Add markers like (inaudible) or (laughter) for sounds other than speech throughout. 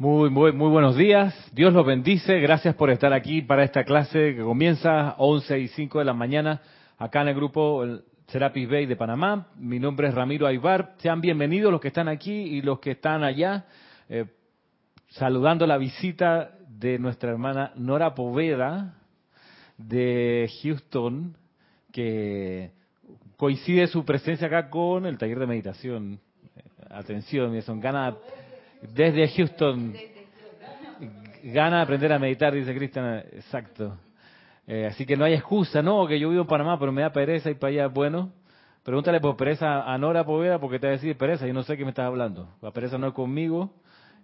Muy, muy, muy buenos días. Dios los bendice. Gracias por estar aquí para esta clase que comienza a 11 y 5 de la mañana acá en el grupo Serapis Bay de Panamá. Mi nombre es Ramiro Aybar. Sean bienvenidos los que están aquí y los que están allá. Eh, saludando la visita de nuestra hermana Nora Poveda de Houston, que coincide su presencia acá con el taller de meditación. Eh, atención, son ganas desde Houston. Gana de aprender a meditar, dice Cristian. Exacto. Eh, así que no hay excusa, no, que yo vivo en Panamá, pero me da pereza ir para allá. Bueno, pregúntale por pereza a Nora Poveda, porque te va a decir pereza, yo no sé qué me estás hablando. La pereza no es conmigo.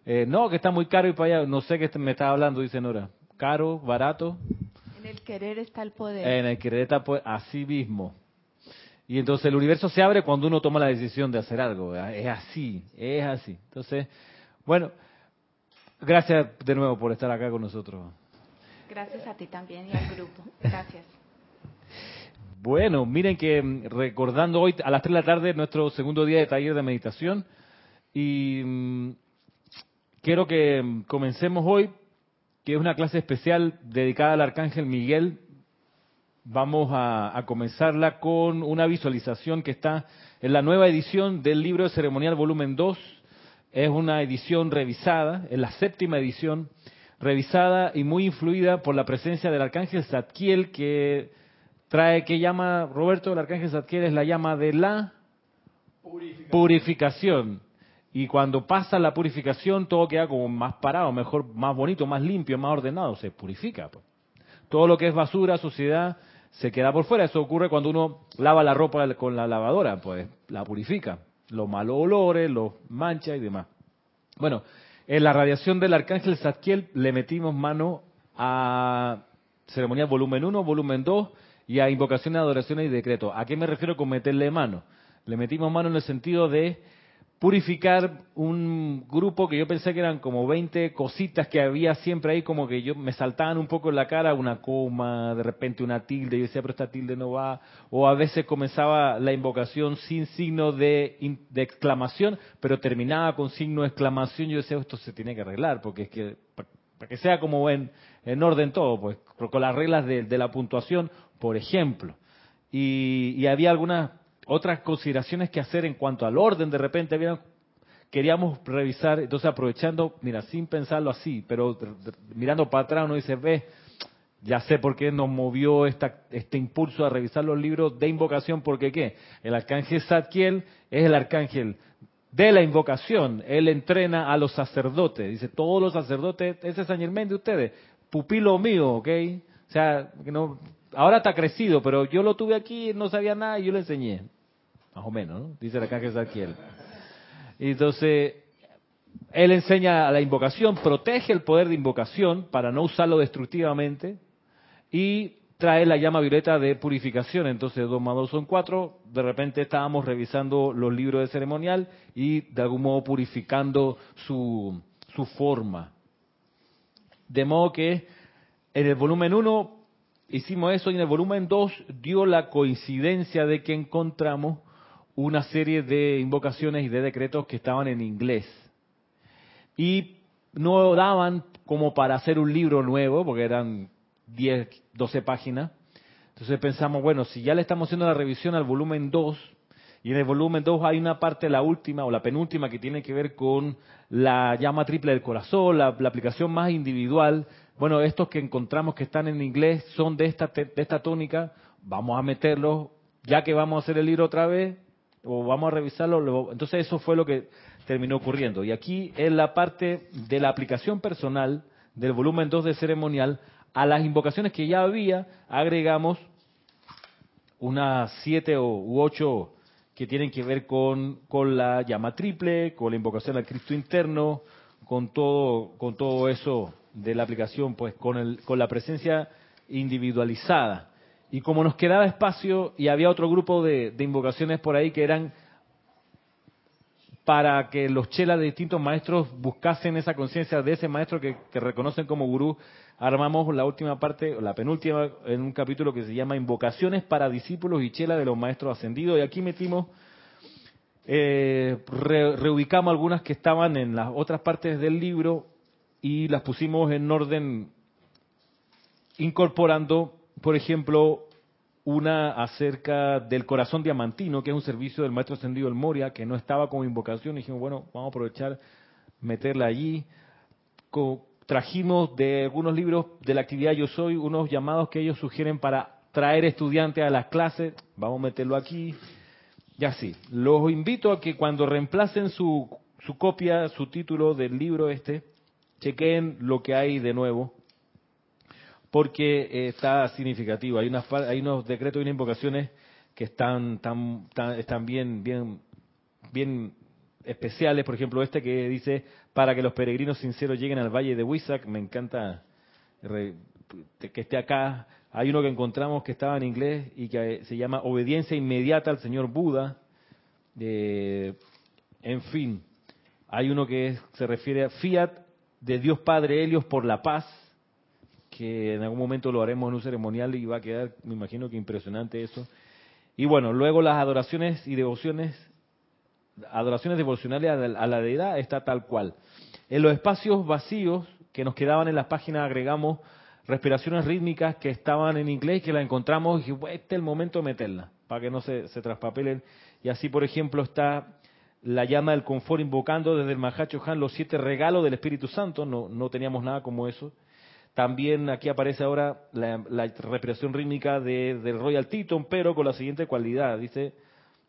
Eh, no, que está muy caro ir para allá, no sé qué me estás hablando, dice Nora. Caro, barato. En el querer está el poder. En el querer está el poder, así mismo. Y entonces el universo se abre cuando uno toma la decisión de hacer algo. Es así, es así. Entonces, bueno, gracias de nuevo por estar acá con nosotros. Gracias a ti también y al grupo. Gracias. Bueno, miren que mm, recordando hoy a las 3 de la tarde nuestro segundo día de taller de meditación y mm, quiero que mm, comencemos hoy, que es una clase especial dedicada al Arcángel Miguel. Vamos a, a comenzarla con una visualización que está en la nueva edición del libro de ceremonial volumen 2 es una edición revisada, es la séptima edición, revisada y muy influida por la presencia del arcángel Zadkiel que trae, que llama, Roberto, el arcángel Zadkiel es la llama de la purificación. Y cuando pasa la purificación, todo queda como más parado, mejor, más bonito, más limpio, más ordenado, se purifica. Pues. Todo lo que es basura, suciedad, se queda por fuera. Eso ocurre cuando uno lava la ropa con la lavadora, pues la purifica los malos olores, los manchas y demás. Bueno, en la radiación del arcángel Zadkiel le metimos mano a ceremonial volumen 1, volumen 2 y a invocaciones, adoraciones y decretos. ¿A qué me refiero con meterle mano? Le metimos mano en el sentido de purificar un grupo que yo pensé que eran como 20 cositas que había siempre ahí, como que yo me saltaban un poco en la cara, una coma, de repente una tilde, yo decía, pero esta tilde no va, o a veces comenzaba la invocación sin signo de, de exclamación, pero terminaba con signo de exclamación, yo decía, esto se tiene que arreglar, porque es que, para que sea como en, en orden todo, pues con las reglas de, de la puntuación, por ejemplo. Y, y había algunas otras consideraciones que hacer en cuanto al orden, de repente queríamos revisar, entonces aprovechando, mira, sin pensarlo así, pero mirando para atrás uno dice, ve, ya sé por qué nos movió esta, este impulso a revisar los libros de invocación, porque qué, el arcángel Zadkiel es el arcángel de la invocación, él entrena a los sacerdotes, dice, todos los sacerdotes, ese es San Germán de ustedes, pupilo mío, ¿ok? O sea, no, ahora está crecido, pero yo lo tuve aquí, no sabía nada y yo le enseñé más o menos, ¿no? dice el arcángel Zadkiel. Entonces, él enseña a la invocación, protege el poder de invocación para no usarlo destructivamente y trae la llama violeta de purificación. Entonces, dos más dos son cuatro. De repente estábamos revisando los libros de ceremonial y de algún modo purificando su, su forma. De modo que en el volumen 1 hicimos eso y en el volumen 2 dio la coincidencia de que encontramos una serie de invocaciones y de decretos que estaban en inglés. Y no daban como para hacer un libro nuevo, porque eran 10, 12 páginas. Entonces pensamos, bueno, si ya le estamos haciendo la revisión al volumen 2, y en el volumen 2 hay una parte, la última o la penúltima, que tiene que ver con la llama triple del corazón, la, aplicación más individual. Bueno, estos que encontramos que están en inglés son de esta, de esta tónica, vamos a meterlos, ya que vamos a hacer el libro otra vez, o vamos a revisarlo. Entonces eso fue lo que terminó ocurriendo. Y aquí en la parte de la aplicación personal del volumen 2 de ceremonial, a las invocaciones que ya había, agregamos unas siete o, u ocho que tienen que ver con, con la llama triple, con la invocación al Cristo interno, con todo, con todo eso de la aplicación, pues con, el, con la presencia individualizada. Y como nos quedaba espacio y había otro grupo de, invocaciones por ahí que eran para que los chelas de distintos maestros buscasen esa conciencia de ese maestro que, reconocen como gurú, armamos la última parte, la penúltima, en un capítulo que se llama Invocaciones para discípulos y chelas de los maestros ascendidos. Y aquí metimos, eh, reubicamos algunas que estaban en las otras partes del libro y las pusimos en orden incorporando, por ejemplo, una acerca del corazón diamantino, que es un servicio del maestro ascendido El Moria, que no estaba como invocación, dijimos, bueno, vamos a aprovechar, meterla allí. trajimos de algunos libros de la actividad Yo Soy unos llamados que ellos sugieren para traer estudiantes a las clases, vamos a meterlo aquí, y así. Los invito a que cuando reemplacen su, su copia, su título del libro este, chequeen lo que hay de nuevo porque eh, está significativo. Hay, unas, hay unos decretos y unas invocaciones que están, están bien, bien, especiales. Por ejemplo, este que dice, para que los peregrinos sinceros lleguen al valle de Huizac. Me encanta que esté acá. Hay uno que encontramos que estaba en inglés y que se llama Obediencia Inmediata al Señor Buda. en fin, hay uno que se refiere a Fiat de Dios Padre Helios por la paz que en algún momento lo haremos en un ceremonial y va a quedar, me imagino que impresionante eso. Y bueno, luego las adoraciones y devociones, adoraciones devocionales a la deidad está tal cual. En los espacios vacíos que nos quedaban en las páginas agregamos respiraciones rítmicas que estaban en inglés, que las encontramos y dije, este es el momento de meterlas, para que no se, se traspapelen. Y así, por ejemplo, está la llama del confort invocando desde el Mahacho Han los siete regalos del Espíritu Santo, no, no teníamos nada como eso. También aquí aparece ahora la, respiración rítmica de, del Royal Teton, pero con la siguiente cualidad. Dice,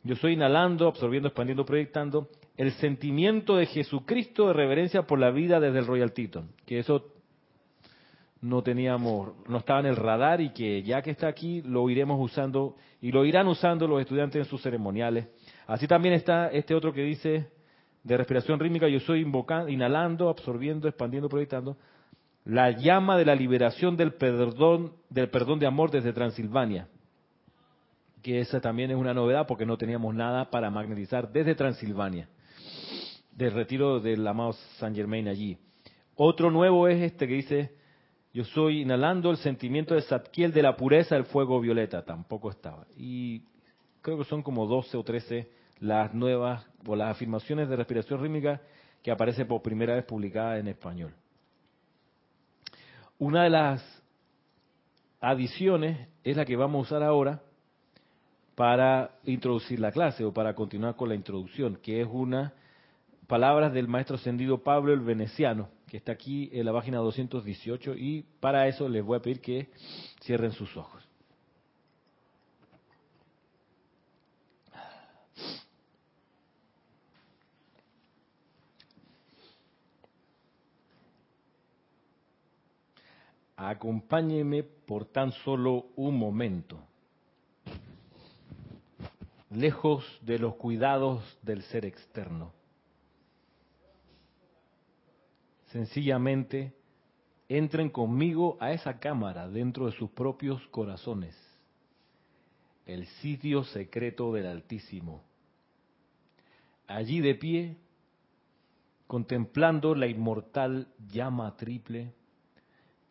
yo estoy inhalando, absorbiendo, expandiendo, proyectando el sentimiento de Jesucristo de reverencia por la vida desde el Royal Teton. Que eso no teníamos, no estaba en el radar y que ya que está aquí lo iremos usando y lo irán usando los estudiantes en sus ceremoniales. Así también está este otro que dice de respiración rítmica, yo estoy invocando, inhalando, absorbiendo, expandiendo, proyectando la llama de la liberación del perdón, del perdón de amor desde Transilvania. Que esa también es una novedad porque no teníamos nada para magnetizar desde Transilvania, del retiro del amado San Germain allí. Otro nuevo es este que dice, yo soy inhalando el sentimiento de Satkiel de la pureza del fuego violeta, tampoco estaba. Y creo que son como 12 o 13 las nuevas o las afirmaciones de respiración rítmica que aparece por primera vez publicada en español. Una de las adiciones es la que vamos a usar ahora para introducir la clase o para continuar con la introducción, que es una palabras del maestro ascendido Pablo el Veneciano, que está aquí en la página 218 y para eso les voy a pedir que cierren sus ojos. Acompáñeme por tan solo un momento, lejos de los cuidados del ser externo. Sencillamente, entren conmigo a esa cámara dentro de sus propios corazones, el sitio secreto del Altísimo. Allí de pie, contemplando la inmortal llama triple,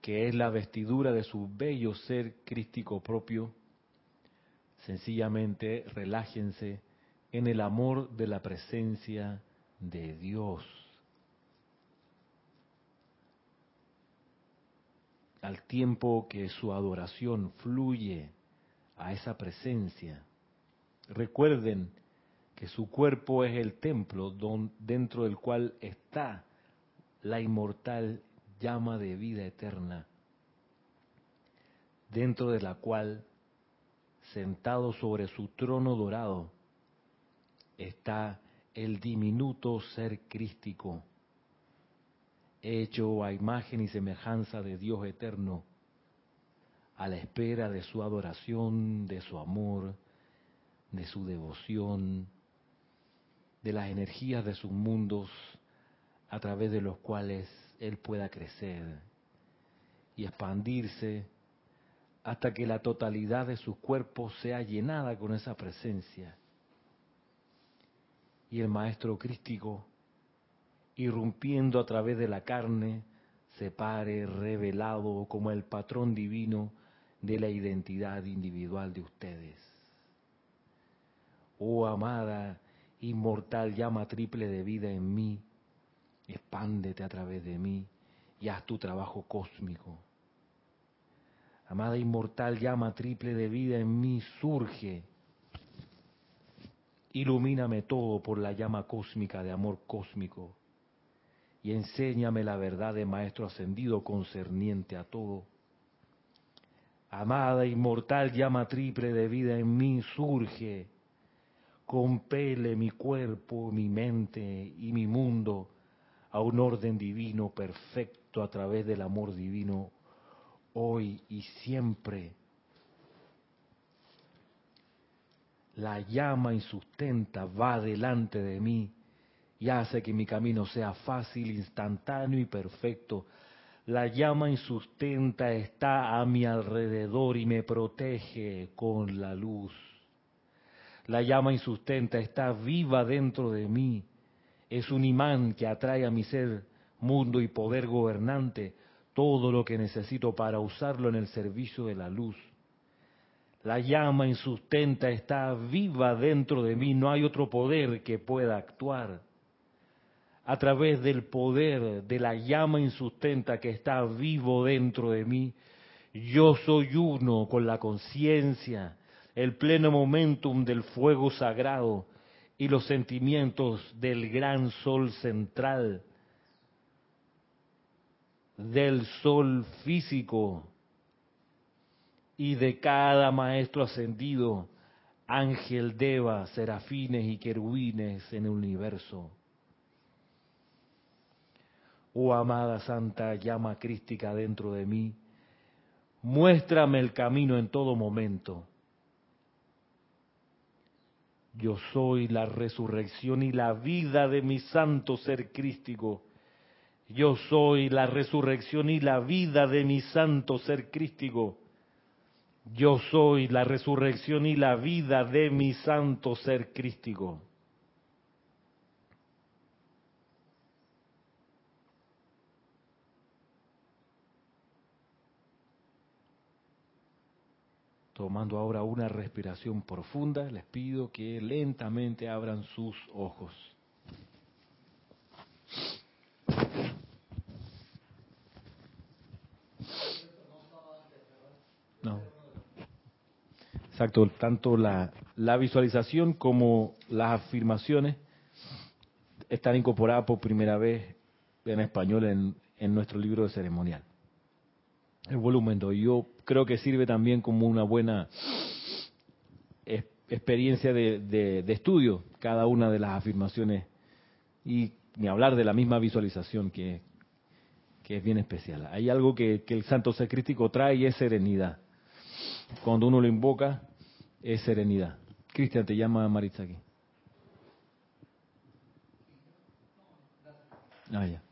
que es la vestidura de su bello ser crístico propio, sencillamente relájense en el amor de la presencia de Dios. Al tiempo que su adoración fluye a esa presencia, recuerden que su cuerpo es el templo dentro del cual está la inmortal llama de vida eterna, dentro de la cual, sentado sobre su trono dorado, está el diminuto ser crístico, hecho a imagen y semejanza de Dios eterno, a la espera de su adoración, de su amor, de su devoción, de las energías de sus mundos a través de los cuales él pueda crecer y expandirse hasta que la totalidad de su cuerpo sea llenada con esa presencia. Y el Maestro Crístico, irrumpiendo a través de la carne, se pare revelado como el patrón divino de la identidad individual de ustedes. Oh amada, inmortal llama triple de vida en mí, expándete a través de mí y haz tu trabajo cósmico. Amada inmortal llama triple de vida en mí surge. Ilumíname todo por la llama cósmica de amor cósmico y enséñame la verdad de Maestro ascendido concerniente a todo. Amada inmortal llama triple de vida en mí surge. Compele mi cuerpo, mi mente y mi mundo a un orden divino perfecto a través del amor divino hoy y siempre. La llama y sustenta va delante de mí y hace que mi camino sea fácil, instantáneo y perfecto. La llama y sustenta está a mi alrededor y me protege con la luz. La llama y sustenta está viva dentro de mí. Es un imán que atrae a mi ser mundo y poder gobernante todo lo que necesito para usarlo en el servicio de la luz. La llama insustenta está viva dentro de mí, no hay otro poder que pueda actuar. A través del poder de la llama insustenta que está vivo dentro de mí, yo soy uno con la conciencia, el pleno momentum del fuego sagrado y los sentimientos del gran sol central del sol físico y de cada maestro ascendido, ángel, deva, serafines y querubines en el universo. Oh amada santa llama crística dentro de mí, muéstrame el camino en todo momento. Yo soy la resurrección y la vida de mi santo ser crístico yo soy la resurrección y la vida de mi santo ser crístico. Yo soy la resurrección y la vida de mi santo ser crístico. Tomando ahora una respiración profunda, les pido que lentamente abran sus ojos. Exacto, tanto la, visualización como las afirmaciones están incorporadas por primera vez en español en, en nuestro libro de ceremonial. El volumen 2. Yo creo que sirve también como una buena experiencia de, estudio cada una de las afirmaciones y ni hablar de la misma visualización que, es bien especial. Hay algo que, el santo ser crítico trae y es serenidad cuando uno lo invoca, es serenidad. Cristian, te llama Maritza aquí. Ah, ya.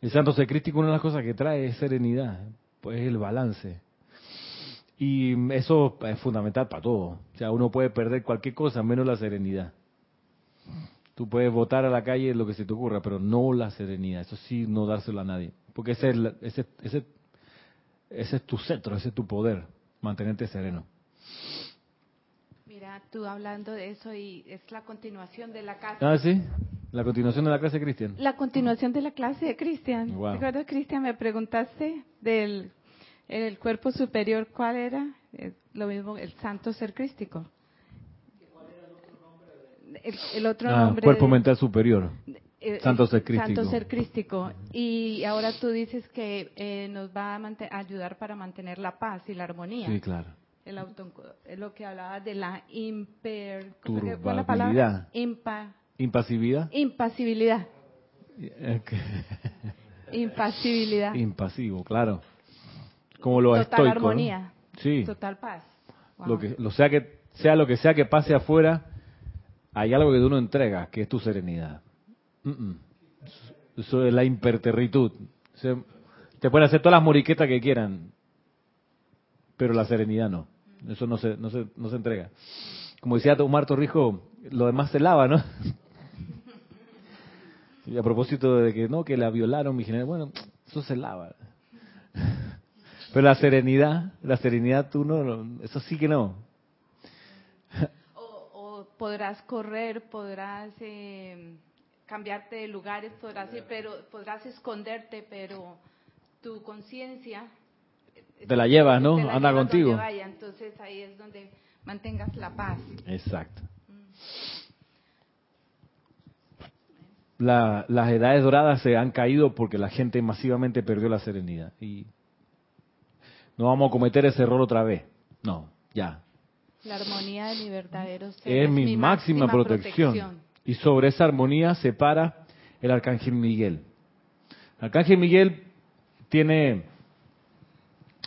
El santo secrístico, una de las cosas que trae es serenidad, pues el balance. Y eso es fundamental para todo. O sea, uno puede perder cualquier cosa menos la serenidad. Tú puedes votar a la calle lo que se te ocurra, pero no la serenidad. Eso sí, no dárselo a nadie. Porque ese, ese, ese ese es tu centro, ese es tu poder, mantenerte sereno. Mira, tú hablando de eso y es la continuación de la clase. Ah, sí, la continuación de la clase Cristian. La continuación de la clase de Cristian. ¿Te acuerdas, Cristian? Me preguntaste del el cuerpo superior, ¿cuál era? lo mismo, el santo ser crístico. El, el otro ah, nombre. Cuerpo mental superior. Eh, santo ser crístico. Santo ser crístico. Y ahora tú dices que eh, nos va a ayudar para mantener la paz y la armonía. Sí, claro. El es lo que hablaba de la imper... ¿Cuál la palabra? Impa, ¿Impasividad? Impasibilidad. Impasibilidad. Impasivo, claro. Como lo Total armonía. Sí. Total paz. Lo que, lo sea que sea lo que sea que pase afuera, hay algo que tú no entregas, que es tu serenidad. Eso es la imperterritud. te pueden hacer todas las moriquetas que quieran, pero la serenidad no. Eso no se, no se, no se entrega. Como decía Omar Torrijo, lo demás se lava, ¿no? Y a propósito de que no, que la violaron mi general, bueno, eso se lava. (laughs) Pero la serenidad, la serenidad tú no, eso sí que no. O, podrás correr, podrás eh, cambiarte de lugares, podrás ir, pero podrás esconderte, pero tu conciencia te la lleva, ¿no? Anda contigo. Vaya, entonces ahí es donde mantengas la paz. Exacto. Las edades doradas se han caído porque la gente masivamente perdió la serenidad. Y no vamos a cometer ese error otra vez. No, ya. La armonía verdadero ser es, mi, máxima, protección. Y sobre esa armonía se para el arcángel Miguel. El arcángel Miguel tiene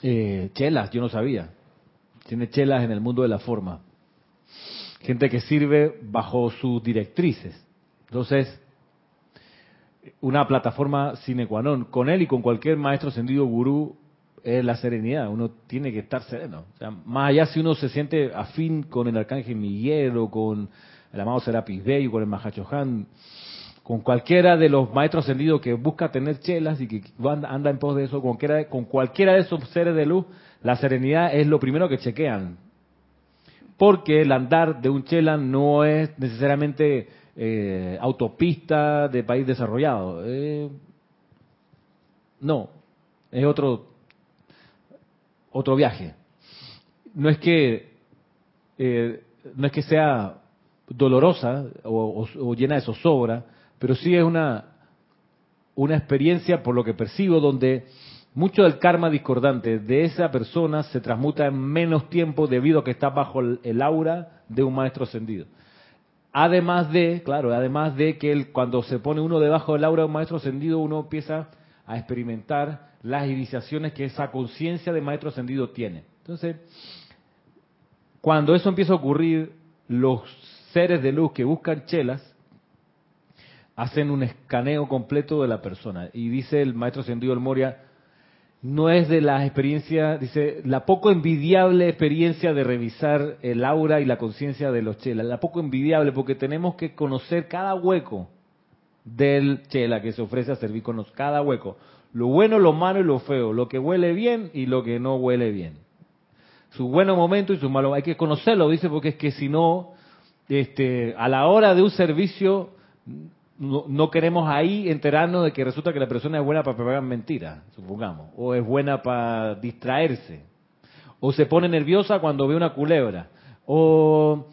eh, chelas, yo no sabía. Tiene chelas en el mundo de la forma. Gente que sirve bajo sus directrices. Entonces, una plataforma sine qua non. Con él y con cualquier maestro sentido gurú es la serenidad. Uno tiene que estar sereno. más allá si uno se siente afín con el arcángel Miguel o con el amado Serapis Bey o con el Mahachohan, con cualquiera de los maestros ascendidos que busca tener chelas y que anda en pos de eso, con cualquiera de esos seres de luz, la serenidad es lo primero que chequean. Porque el andar de un chela no es necesariamente eh, autopista de país desarrollado. Eh, no, es otro, otro viaje. No es que, eh, no es que sea dolorosa o, llena de zozobra, pero sí es una, una experiencia, por lo que percibo, donde mucho del karma discordante de esa persona se transmuta en menos tiempo debido a que está bajo el aura de un maestro ascendido. Además de, claro, además de que cuando se pone uno debajo del aura de un maestro ascendido, uno empieza a experimentar las iniciaciones que esa conciencia de maestro ascendido tiene. Entonces, cuando eso empieza a ocurrir, los seres de luz que buscan chelas hacen un escaneo completo de la persona. Y dice el maestro ascendido El Moria, no es de la experiencia, dice, la poco envidiable experiencia de revisar el aura y la conciencia de los chelas, la poco envidiable porque tenemos que conocer cada hueco del chela que se ofrece a servir con nosotros, cada hueco, lo bueno, lo malo y lo feo, lo que huele bien y lo que no huele bien. Su bueno momento y su malo, hay que conocerlo, dice, porque es que si no, este, a la hora de un servicio no, queremos ahí enterarnos de que resulta que la persona es buena para pegar mentiras, supongamos, o es buena para distraerse, o se pone nerviosa cuando ve una culebra, o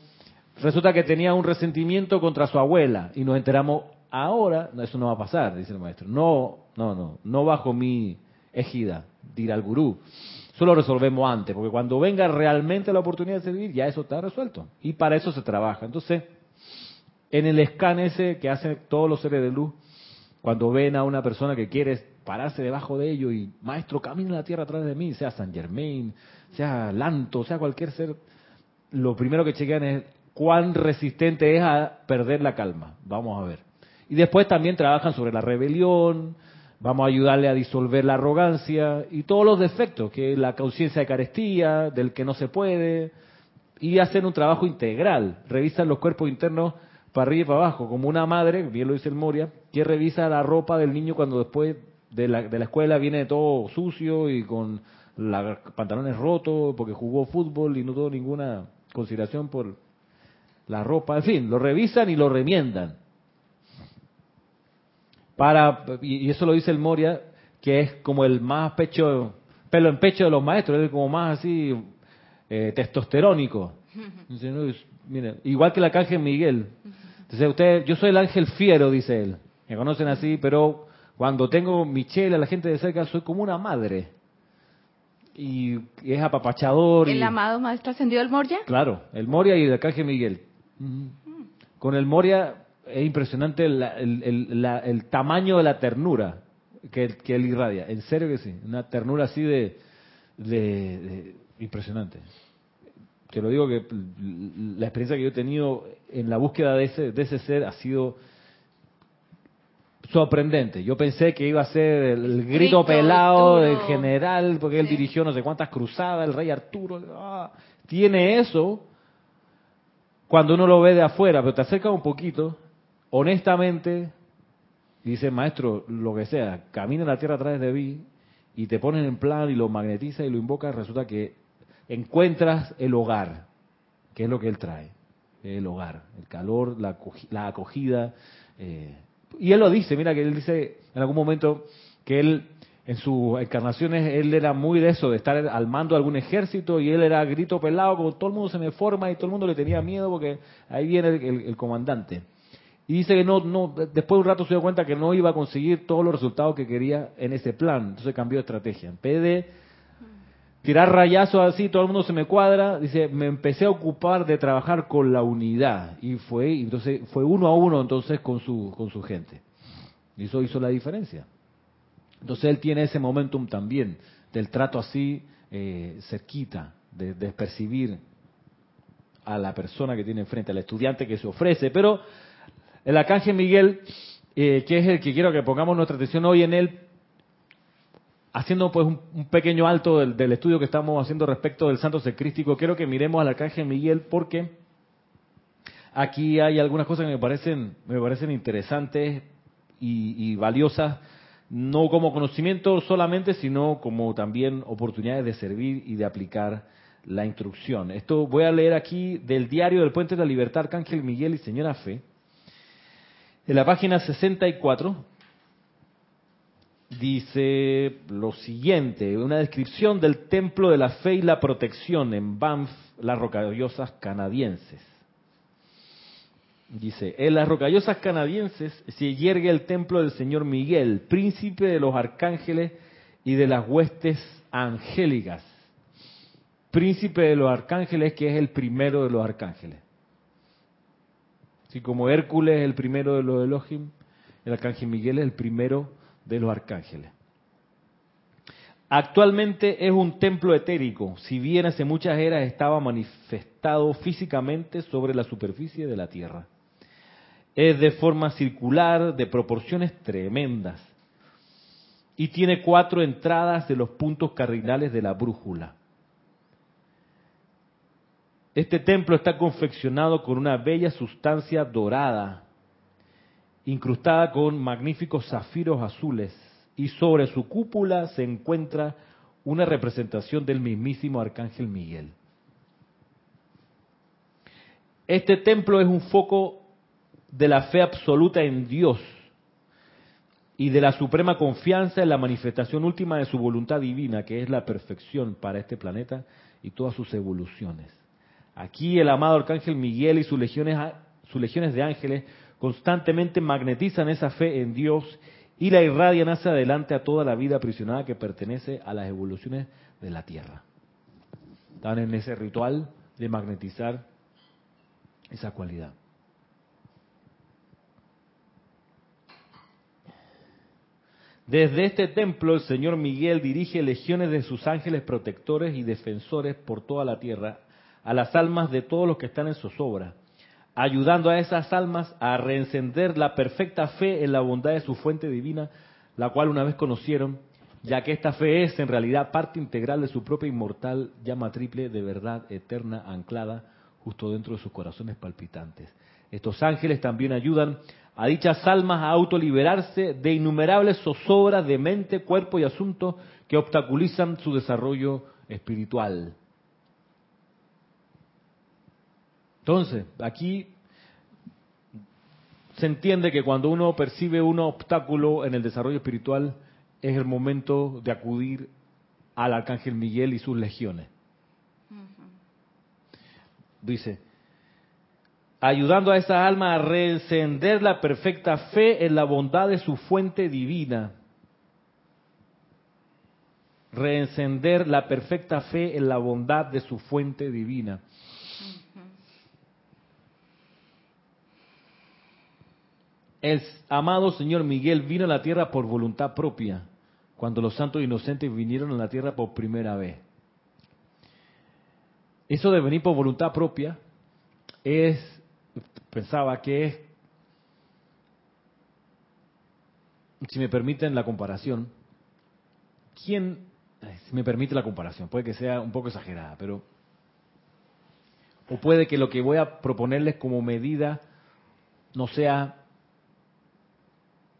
resulta que tenía un resentimiento contra su abuela y nos enteramos ahora, no, eso no va a pasar, dice el maestro, no, no, no, no bajo mi ejida, dirá el gurú. Eso lo resolvemos antes, porque cuando venga realmente la oportunidad de servir, ya eso está resuelto. Y para eso se trabaja. Entonces, en el scan ese que hacen todos los seres de luz, cuando ven a una persona que quiere pararse debajo de ellos y, maestro, camina la tierra atrás de mí, sea San Germain, sea Lanto, sea cualquier ser, lo primero que chequean es cuán resistente es a perder la calma. Vamos a ver. Y después también trabajan sobre la rebelión, vamos a ayudarle a disolver la arrogancia y todos los defectos, que es la conciencia de carestía, del que no se puede, y hacen un trabajo integral, revisan los cuerpos internos para arriba y para abajo, como una madre, bien lo dice el Moria, que revisa la ropa del niño cuando después de la, de la escuela viene todo sucio y con los pantalones rotos porque jugó fútbol y no tuvo ninguna consideración por la ropa. En fin, lo revisan y lo remiendan. Para, y eso lo dice el Moria, que es como el más pecho, pelo en pecho de los maestros, es como más así eh, testosterónico. (laughs) igual que el arcángel Miguel. Entonces, usted, yo soy el ángel fiero, dice él. Me conocen así, pero cuando tengo Michelle, a la gente de cerca, soy como una madre. Y, es apapachador. ¿El amado maestro ascendido del Moria? Claro, el Moria y el arcángel Miguel. Con el Moria es impresionante el, tamaño de la ternura que, que, él irradia. En serio que sí. Una ternura así de, de impresionante te lo digo que la experiencia que yo he tenido en la búsqueda de ese, de ese ser ha sido sorprendente. Yo pensé que iba a ser el, grito, pelado del general, porque él dirigió no sé cuántas cruzadas, el rey Arturo. Ah, tiene eso cuando uno lo ve de afuera, pero te acerca un poquito, honestamente, y dice, maestro, lo que sea, camina la tierra a través de mí y te ponen en plan y lo magnetiza y lo invoca, resulta que encuentras el hogar, que es lo que él trae, el hogar, el calor, la, acogida, eh, y él lo dice, mira que él dice en algún momento que él en sus encarnaciones él era muy de eso, de estar al mando de algún ejército y él era grito pelado, como todo el mundo se me forma y todo el mundo le tenía miedo porque ahí viene el, comandante. Y dice que no, no, después de un rato se dio cuenta que no iba a conseguir todos los resultados que quería en ese plan, entonces cambió de estrategia. En vez de tirar rayazos así, todo el mundo se me cuadra, dice, me empecé a ocupar de trabajar con la unidad y fue, entonces fue uno a uno entonces con su, con su gente. Y eso hizo la diferencia. Entonces él tiene ese momentum también del trato así eh, cerquita, de, percibir a la persona que tiene enfrente, al estudiante que se ofrece. Pero el arcángel Miguel, eh, que es el que quiero que pongamos nuestra atención hoy en él, haciendo pues un, pequeño alto del, estudio que estamos haciendo respecto del santo secrístico, quiero que miremos al arcángel Miguel porque aquí hay algunas cosas que me parecen, me parecen interesantes y valiosas no como conocimiento solamente, sino como también oportunidades de servir y de aplicar la instrucción. Esto voy a leer aquí del diario del Puente de la Libertad, Arcángel Miguel y Señora Fe. En la página 64 dice lo siguiente, una descripción del Templo de la Fe y la Protección en Banff, las Rocallosas Canadienses. Dice, en las rocallosas canadienses se yergue el templo del Señor Miguel, príncipe de los arcángeles y de las huestes angélicas. Príncipe de los arcángeles, que es el primero de los arcángeles. Así como Hércules es el primero de los Elohim, el arcángel Miguel es el primero de los arcángeles. Actualmente es un templo etérico, si bien hace muchas eras estaba manifestado físicamente sobre la superficie de la tierra. Es de forma circular, de proporciones tremendas. Y tiene cuatro entradas de los puntos cardinales de la brújula. Este templo está confeccionado con una bella sustancia dorada, incrustada con magníficos zafiros azules, y sobre su cúpula se encuentra una representación del mismísimo Arcángel Miguel. Este templo es un foco de la fe absoluta en Dios y de la suprema confianza en la manifestación última de su voluntad divina, que es la perfección para este planeta y todas sus evoluciones. Aquí el amado Arcángel Miguel y sus legiones, sus legiones de ángeles constantemente magnetizan esa fe en Dios y la irradian hacia adelante a toda la vida aprisionada que pertenece a las evoluciones de la Tierra. Están en ese ritual de magnetizar esa cualidad. Desde este templo el Señor Miguel dirige legiones de sus ángeles protectores y defensores por toda la tierra a las almas de todos los que están en zozobra, ayudando a esas almas a reencender la perfecta fe en la bondad de su fuente divina, la cual una vez conocieron, ya que esta fe es en realidad parte integral de su propia inmortal llama triple de verdad eterna anclada justo dentro de sus corazones palpitantes. Estos ángeles también ayudan a dichas almas a autoliberarse de innumerables zozobras de mente, cuerpo y asuntos que obstaculizan su desarrollo espiritual. Entonces, aquí se entiende que cuando uno percibe un obstáculo en el desarrollo espiritual, es el momento de acudir al arcángel Miguel y sus legiones. Dice, ayudando a esa alma a reencender la perfecta fe en la bondad de su fuente divina. Reencender la perfecta fe en la bondad de su fuente divina. El amado Señor Miguel vino a la tierra por voluntad propia, cuando los santos inocentes vinieron a la tierra por primera vez. Eso de venir por voluntad propia es pensaba que es, si me permiten la comparación, ¿quién, si me permite la comparación, puede que sea un poco exagerada, pero, o puede que lo que voy a proponerles como medida no sea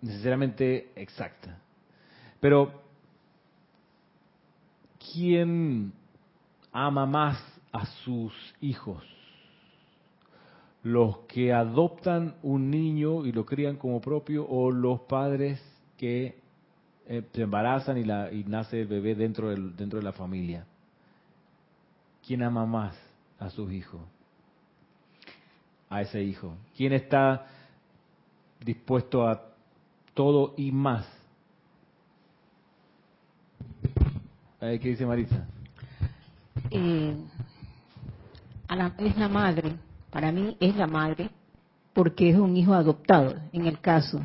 necesariamente exacta, pero ¿quién ama más a sus hijos? los que adoptan un niño y lo crían como propio o los padres que eh, se embarazan y, la, y nace el bebé dentro, del, dentro de la familia. ¿Quién ama más a sus hijos? A ese hijo. ¿Quién está dispuesto a todo y más? ¿Qué dice Marisa? Eh, es la madre para mí es la madre porque es un hijo adoptado, en el caso.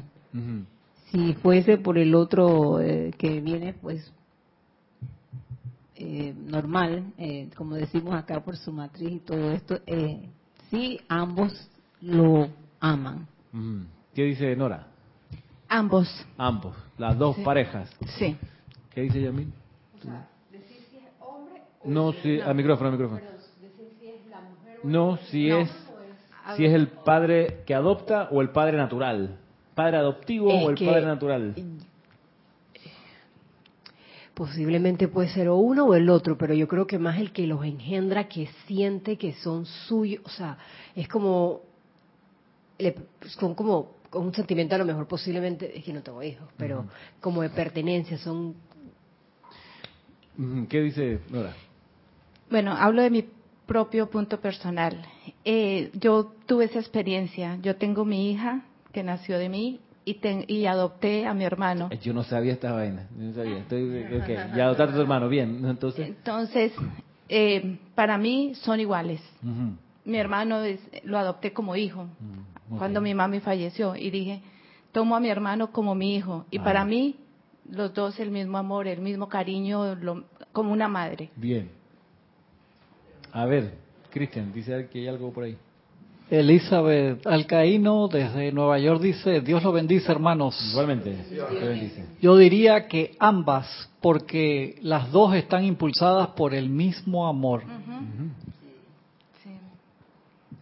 Si fuese por el otro eh, que viene, pues eh, normal, eh, como decimos acá por su matriz y todo esto, sí, ambos lo aman. ¿Qué dice Nora? Ambos. Ambos, las dos parejas. Sí. ¿Qué dice Yamil? decir si es hombre o no, sí, al micrófono, al micrófono. No, si es si es el padre que adopta o el padre natural. ¿Padre adoptivo o el padre natural? Posiblemente puede ser o uno o el otro, pero yo creo que más el que los engendra, que siente que son suyos, o sea, es como, son como un sentimiento a lo mejor posiblemente, es que no tengo hijos, pero como de pertenencia, son... ¿Qué dice Nora? Bueno, hablo de mi propio punto personal. Eh, yo tuve esa experiencia. Yo tengo mi hija que nació de mí y, y adopté a mi hermano. Yo no sabía esta vaina. no sabía. Estoy, okay. Y adoptaste a tu hermano, bien. Entonces, Entonces eh, para mí son iguales. Mi hermano lo adopté como hijo cuando mi mami falleció y dije, tomo a mi hermano como mi hijo. Y para ah. mí, los dos el mismo amor, el mismo cariño, como una madre. Bien. A ver, Cristian, dice que hay algo por ahí. Elizabeth Alcaíno desde Nueva York dice, Dios lo bendice hermanos. Igualmente, bendice. Yo diría que ambas, porque las dos están impulsadas por el mismo amor.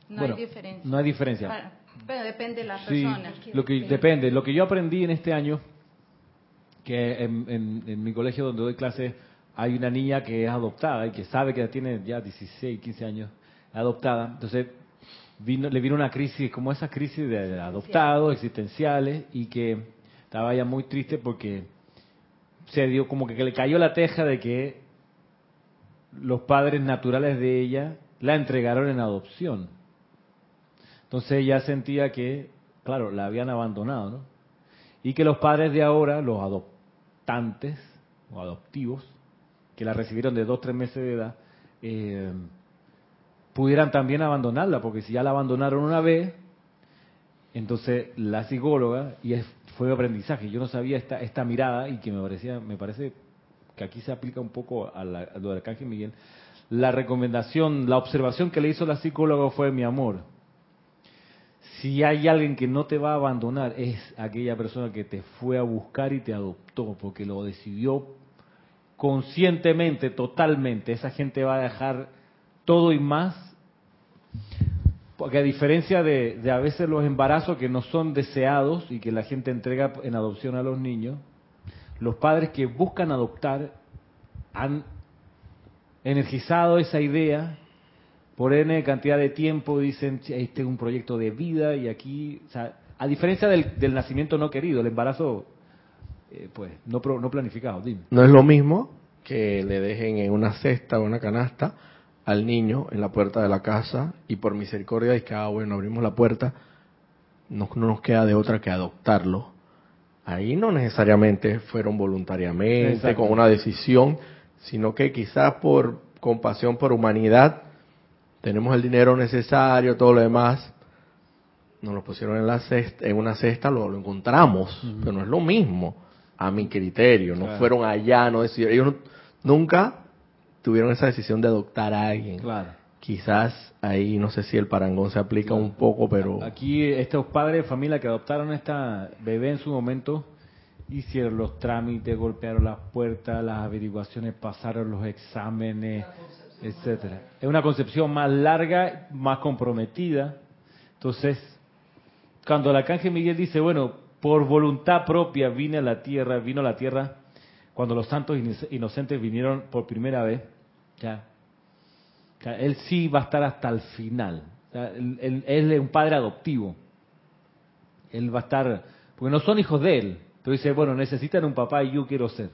No hay diferencia. No hay diferencia. Pero depende de la persona. Lo que, depende. Lo que yo aprendí en este año, que en, en mi colegio donde doy clase hay una niña que es adoptada y que sabe que tiene ya 16, 15 años adoptada. Entonces vino, le vino una crisis, como esa crisis de adoptados, existenciales, y que estaba ya muy triste porque se dio como que le cayó la teja de que los padres naturales de ella la entregaron en adopción. Entonces ella sentía que, claro, la habían abandonado, ¿no? Y que los padres de ahora, los adoptantes o adoptivos, que la recibieron de dos, tres meses de edad, eh, pudieran también abandonarla, porque si ya la abandonaron una vez, entonces la psicóloga, y es, fue aprendizaje, yo no sabía esta, esta mirada y que me parecía, me parece que aquí se aplica un poco a, lo del Arcángel Miguel, la recomendación, la observación que le hizo la psicóloga fue mi amor. Si hay alguien que no te va a abandonar, es aquella persona que te fue a buscar y te adoptó, porque lo decidió conscientemente, totalmente, esa gente va a dejar todo y más, porque a diferencia de, a veces los embarazos que no son deseados y que la gente entrega en adopción a los niños, los padres que buscan adoptar han energizado esa idea por N cantidad de tiempo, dicen, este es un proyecto de vida y aquí, a diferencia del nacimiento no querido, el embarazo eh, pues no, no planificado. No es lo mismo que le dejen en una cesta o una canasta al niño en la puerta de la casa y por misericordia y que, ah, bueno, abrimos la puerta, no, no nos queda de otra que adoptarlo. Ahí no necesariamente fueron voluntariamente, con una decisión, sino que quizás por compasión, por humanidad, tenemos el dinero necesario, todo lo demás, nos lo pusieron en, la cesta, en una cesta, lo, lo encontramos, pero no es lo mismo a mi criterio, no fueron allá, no decidieron, ellos nunca tuvieron esa decisión de adoptar a alguien. Claro. Quizás ahí no sé si el parangón se aplica un poco, pero aquí estos padres de familia que adoptaron a esta bebé en su momento hicieron los trámites, golpearon las puertas, las averiguaciones, pasaron los exámenes, etcétera. Es una concepción más larga, más comprometida. Entonces, cuando el arcángel Miguel dice, bueno, por voluntad propia vine a la tierra, vino a la tierra cuando los santos inocentes vinieron por primera vez, ya, él sí va a estar hasta el final. él, es un padre adoptivo. Él va a estar, porque no son hijos de él, pero dice, bueno, necesitan un papá y yo quiero ser.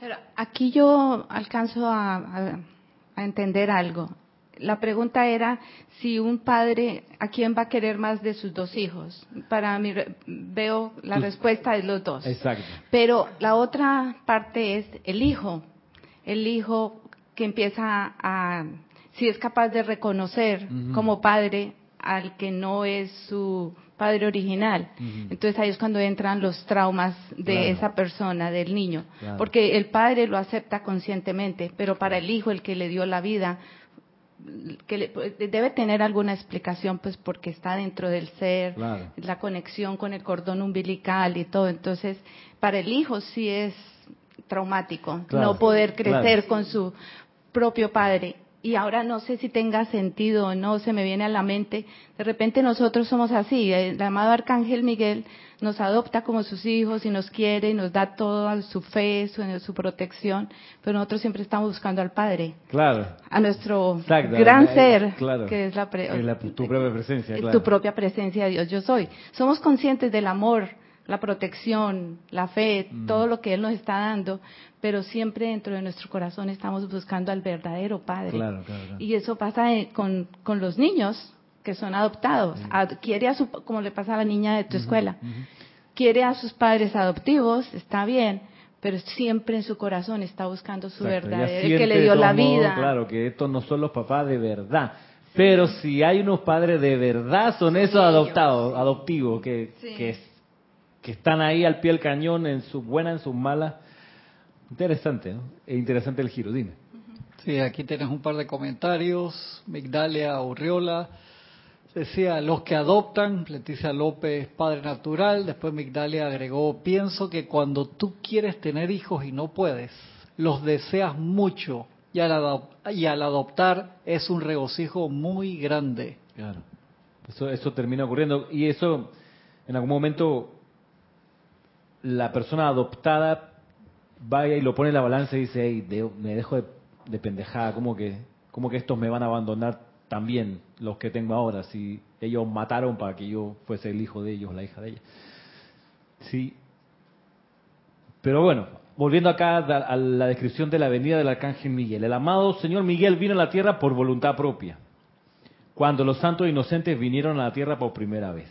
Pero aquí yo alcanzo a, entender algo. La pregunta era si un padre, ¿a quién va a querer más de sus dos hijos? Para mí, veo la respuesta de los dos. Exacto. Pero la otra parte es el hijo. El hijo que empieza a, si es capaz de reconocer como padre al que no es su padre original. Entonces ahí es cuando entran los traumas de esa persona, del niño. Porque el padre lo acepta conscientemente, pero para el hijo, el que le dio la vida, que pues, debe tener alguna explicación, pues porque está dentro del ser, la conexión con el cordón umbilical y todo. Entonces, para el hijo sí es traumático no poder crecer con su propio padre y ahora no sé si tenga sentido o no, se me viene a la mente, de repente nosotros somos así, el amado Arcángel Miguel nos adopta como sus hijos y nos quiere y nos da toda su fe, su, protección, pero nosotros siempre estamos buscando al Padre. Claro. A nuestro gran ser, que es la, tu propia presencia. Tu propia presencia, Dios, yo soy. Somos conscientes del amor, la protección, la fe, mm. todo lo que Él nos está dando, pero siempre dentro de nuestro corazón estamos buscando al verdadero Padre. Y eso pasa con, con, los niños que son adoptados. quiere a su, como le pasa a la niña de tu escuela, quiere a sus padres adoptivos, está bien, pero siempre en su corazón está buscando su verdadero, el que le dio la vida. claro, que estos no son los papás de verdad. Pero si hay unos padres de verdad, son esos adoptados, adoptivos, que, que que están ahí al pie del cañón en sus buenas, en sus malas. Interesante, ¿no? E interesante el giro, dime. Sí, aquí tienes un par de comentarios. Migdalia Urriola decía, los que adoptan, Leticia López, padre natural. Después Migdalia agregó, pienso que cuando tú quieres tener hijos y no puedes, los deseas mucho y al, y al adoptar es un regocijo muy grande. Claro, eso, eso termina ocurriendo. Y eso, en algún momento, la persona adoptada vaya y lo pone en la balanza y dice, hey, me dejo de, pendejada, como que, como que estos me van a abandonar también, los que tengo ahora, si ellos mataron para que yo fuese el hijo de ellos, la hija de ella. Sí. Pero bueno, volviendo acá a la descripción de la venida del arcángel Miguel. El amado Señor Miguel vino a la tierra por voluntad propia, cuando los santos inocentes vinieron a la tierra por primera vez.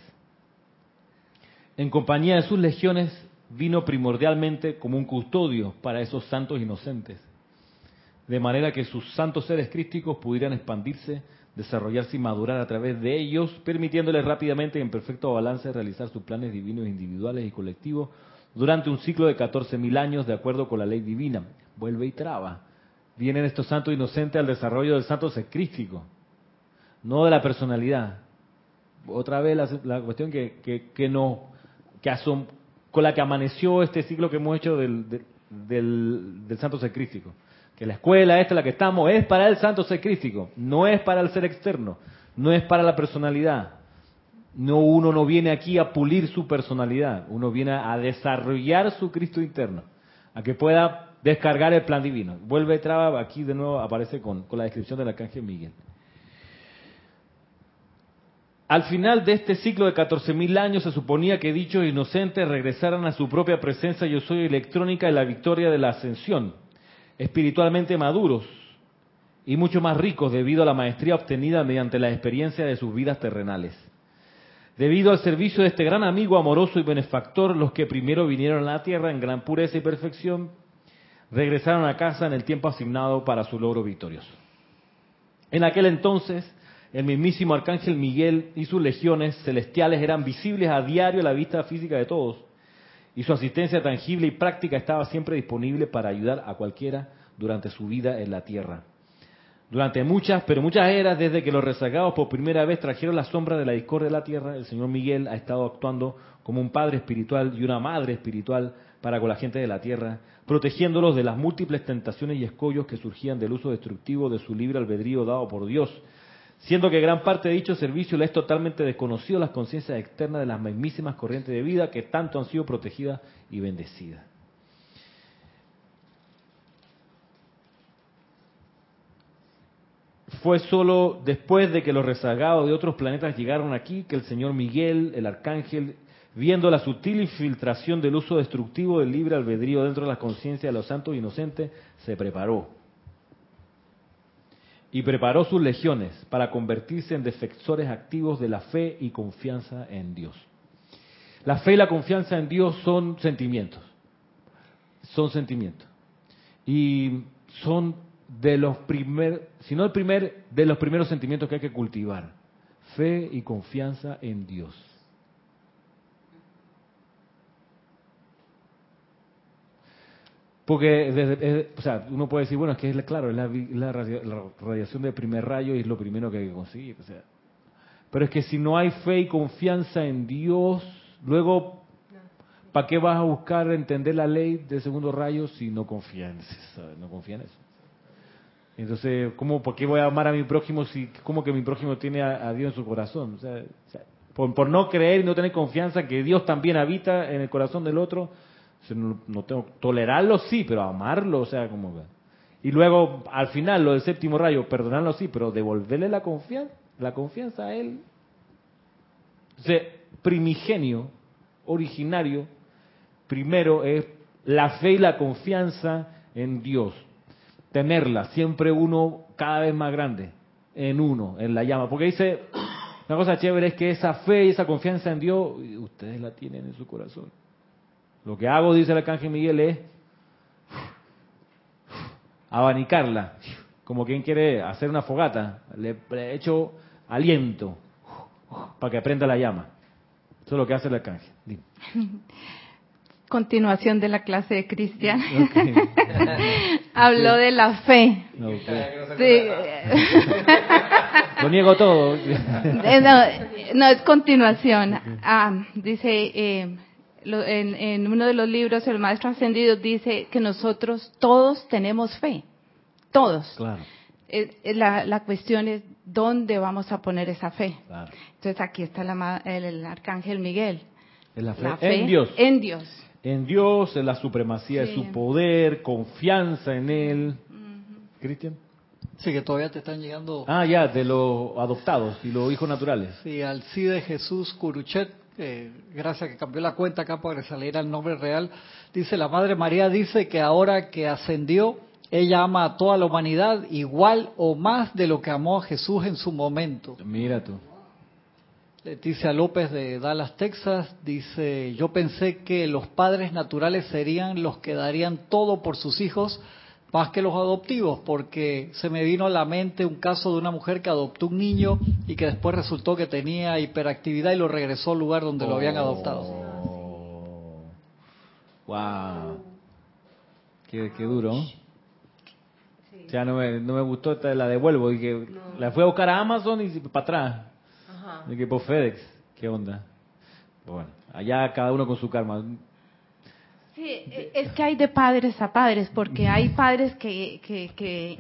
En compañía de sus legiones vino primordialmente como un custodio para esos santos inocentes, de manera que sus santos seres crísticos pudieran expandirse, desarrollarse y madurar a través de ellos, permitiéndoles rápidamente y en perfecto balance realizar sus planes divinos individuales y colectivos durante un ciclo de 14.000 años de acuerdo con la ley divina. Vuelve y traba. Vienen estos santos inocentes al desarrollo del santo ser crístico, no de la personalidad. Otra vez la, cuestión que, que, que, no, que, asom, con la que amaneció este ciclo que hemos hecho del, del, santo ser crístico. Que la escuela esta, la que estamos, es para el santo ser crístico, no es para el ser externo, no es para la personalidad. No, uno no viene aquí a pulir su personalidad, uno viene a desarrollar su Cristo interno, a que pueda descargar el plan divino. Vuelve traba, aquí de nuevo aparece con, con la descripción del arcángel Miguel. Al final de este ciclo de 14.000 años se suponía que dichos inocentes regresaran a su propia presencia yo soy electrónica de la victoria de la ascensión, espiritualmente maduros y mucho más ricos debido a la maestría obtenida mediante la experiencia de sus vidas terrenales. Debido al servicio de este gran amigo amoroso y benefactor, los que primero vinieron a la tierra en gran pureza y perfección, regresaron a casa en el tiempo asignado para su logro victorioso. En aquel entonces, el mismísimo arcángel Miguel y sus legiones celestiales eran visibles a diario a la vista física de todos, y su asistencia tangible y práctica estaba siempre disponible para ayudar a cualquiera durante su vida en la tierra. Durante muchas, pero muchas eras, desde que los rezagados por primera vez trajeron la sombra de la discordia de la tierra, el Señor Miguel ha estado actuando como un padre espiritual y una madre espiritual para con la gente de la tierra, protegiéndolos de las múltiples tentaciones y escollos que surgían del uso destructivo de su libre albedrío dado por Dios siendo que gran parte de dicho servicio le es totalmente desconocido a las conciencias externas de las mismísimas corrientes de vida que tanto han sido protegidas y bendecidas. fue solo después de que los rezagados de otros planetas llegaron aquí que el señor Miguel, el arcángel, viendo la sutil infiltración del uso destructivo del libre albedrío dentro de la conciencia de los santos inocentes, se preparó. Y preparó sus legiones para convertirse en defensores activos de la fe y confianza en Dios. La fe y la confianza en Dios son sentimientos. Son sentimientos. Y son de los primeros, si no el primer, de los primeros sentimientos que hay que cultivar. Fe y confianza en Dios. Porque, desde, o sea, uno puede decir, bueno, es que es claro, es la, radiación de primer rayo y es lo primero que hay que conseguir. O sea. Pero es que si no hay fe y confianza en Dios, luego, ¿para qué vas a buscar entender la ley del segundo rayo si no confías en eso? No confías en eso. Entonces, ¿cómo, ¿por qué voy a amar a mi prójimo si, cómo que mi prójimo tiene a, Dios en su corazón? O sea, por, por, no creer y no tener confianza que Dios también habita en el corazón del otro, no, tengo tolerarlo sí, pero amarlo, o sea, como y luego al final lo del séptimo rayo, perdonarlo sí, pero devolverle la confianza, la confianza a él. Primigenio, originario, primero es la fe y la confianza en Dios. Tenerla, siempre uno cada vez más grande, en uno, en la llama. Porque dice, una cosa chévere es que esa fe y esa confianza en Dios, ustedes la tienen en su corazón. Lo que hago, dice el arcángel Miguel, es abanicarla. Como quien quiere hacer una fogata. Le, echo aliento para que prenda la llama. Eso es lo que hace el arcángel. (laughs) Continuación de la clase de Cristian. (laughs) Habló de la fe. Lo niego todo. (laughs) Eh, no, es continuación. Ah, dice, eh, en, uno de los libros, el Maestro Ascendido dice que nosotros todos tenemos fe. Todos. Claro. La, cuestión es dónde vamos a poner esa fe. Entonces aquí está el, Arcángel Miguel. la fe, en Dios. En Dios. En Dios, en la supremacía de su poder, confianza en Él. Cristian. Sí, que todavía te están llegando. Ah, ya, de los adoptados y los hijos naturales. Sí, Alcide Jesús Curuchet eh, gracias que cambió la cuenta acá para que saliera el nombre real, dice la Madre María dice que ahora que ascendió, ella ama a toda la humanidad igual o más de lo que amó a Jesús en su momento. Mira tú. Leticia López de Dallas, Texas, dice, yo pensé que los padres naturales serían los que darían todo por sus hijos, más que los adoptivos, porque se me vino a la mente un caso de una mujer que adoptó un niño y que después resultó que tenía hiperactividad y lo regresó al lugar donde lo habían adoptado. Wow. Qué, duro. Ya no me, no me gustó, la devuelvo. Y que la fui a buscar a Amazon y para atrás. Ajá. Y que por FedEx. ¿Qué onda? Bueno, allá cada uno con su karma. Sí, e, es que hay de padres a padres, porque hay padres que, que,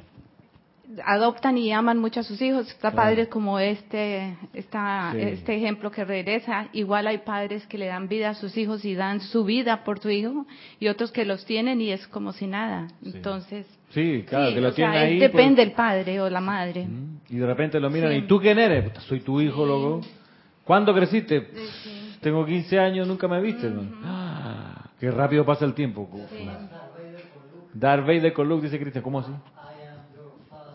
adoptan y aman mucho a sus hijos, está padres como este, esta, este ejemplo que regresa, igual hay padres que le dan vida a sus hijos y dan su vida por su hijo, y otros que los tienen y es como si nada. Entonces, Sí, claro, que lo tienen ahí. Depende el padre o la madre. Y de repente lo miran, ¿y tú quién eres? Soy tu hijo, loco. ¿Cuándo creciste? Tengo 15 años, nunca me viste. Qué rápido pasa el tiempo. Sí. Darth Vader con Luke, dice Cristian, ¿cómo así?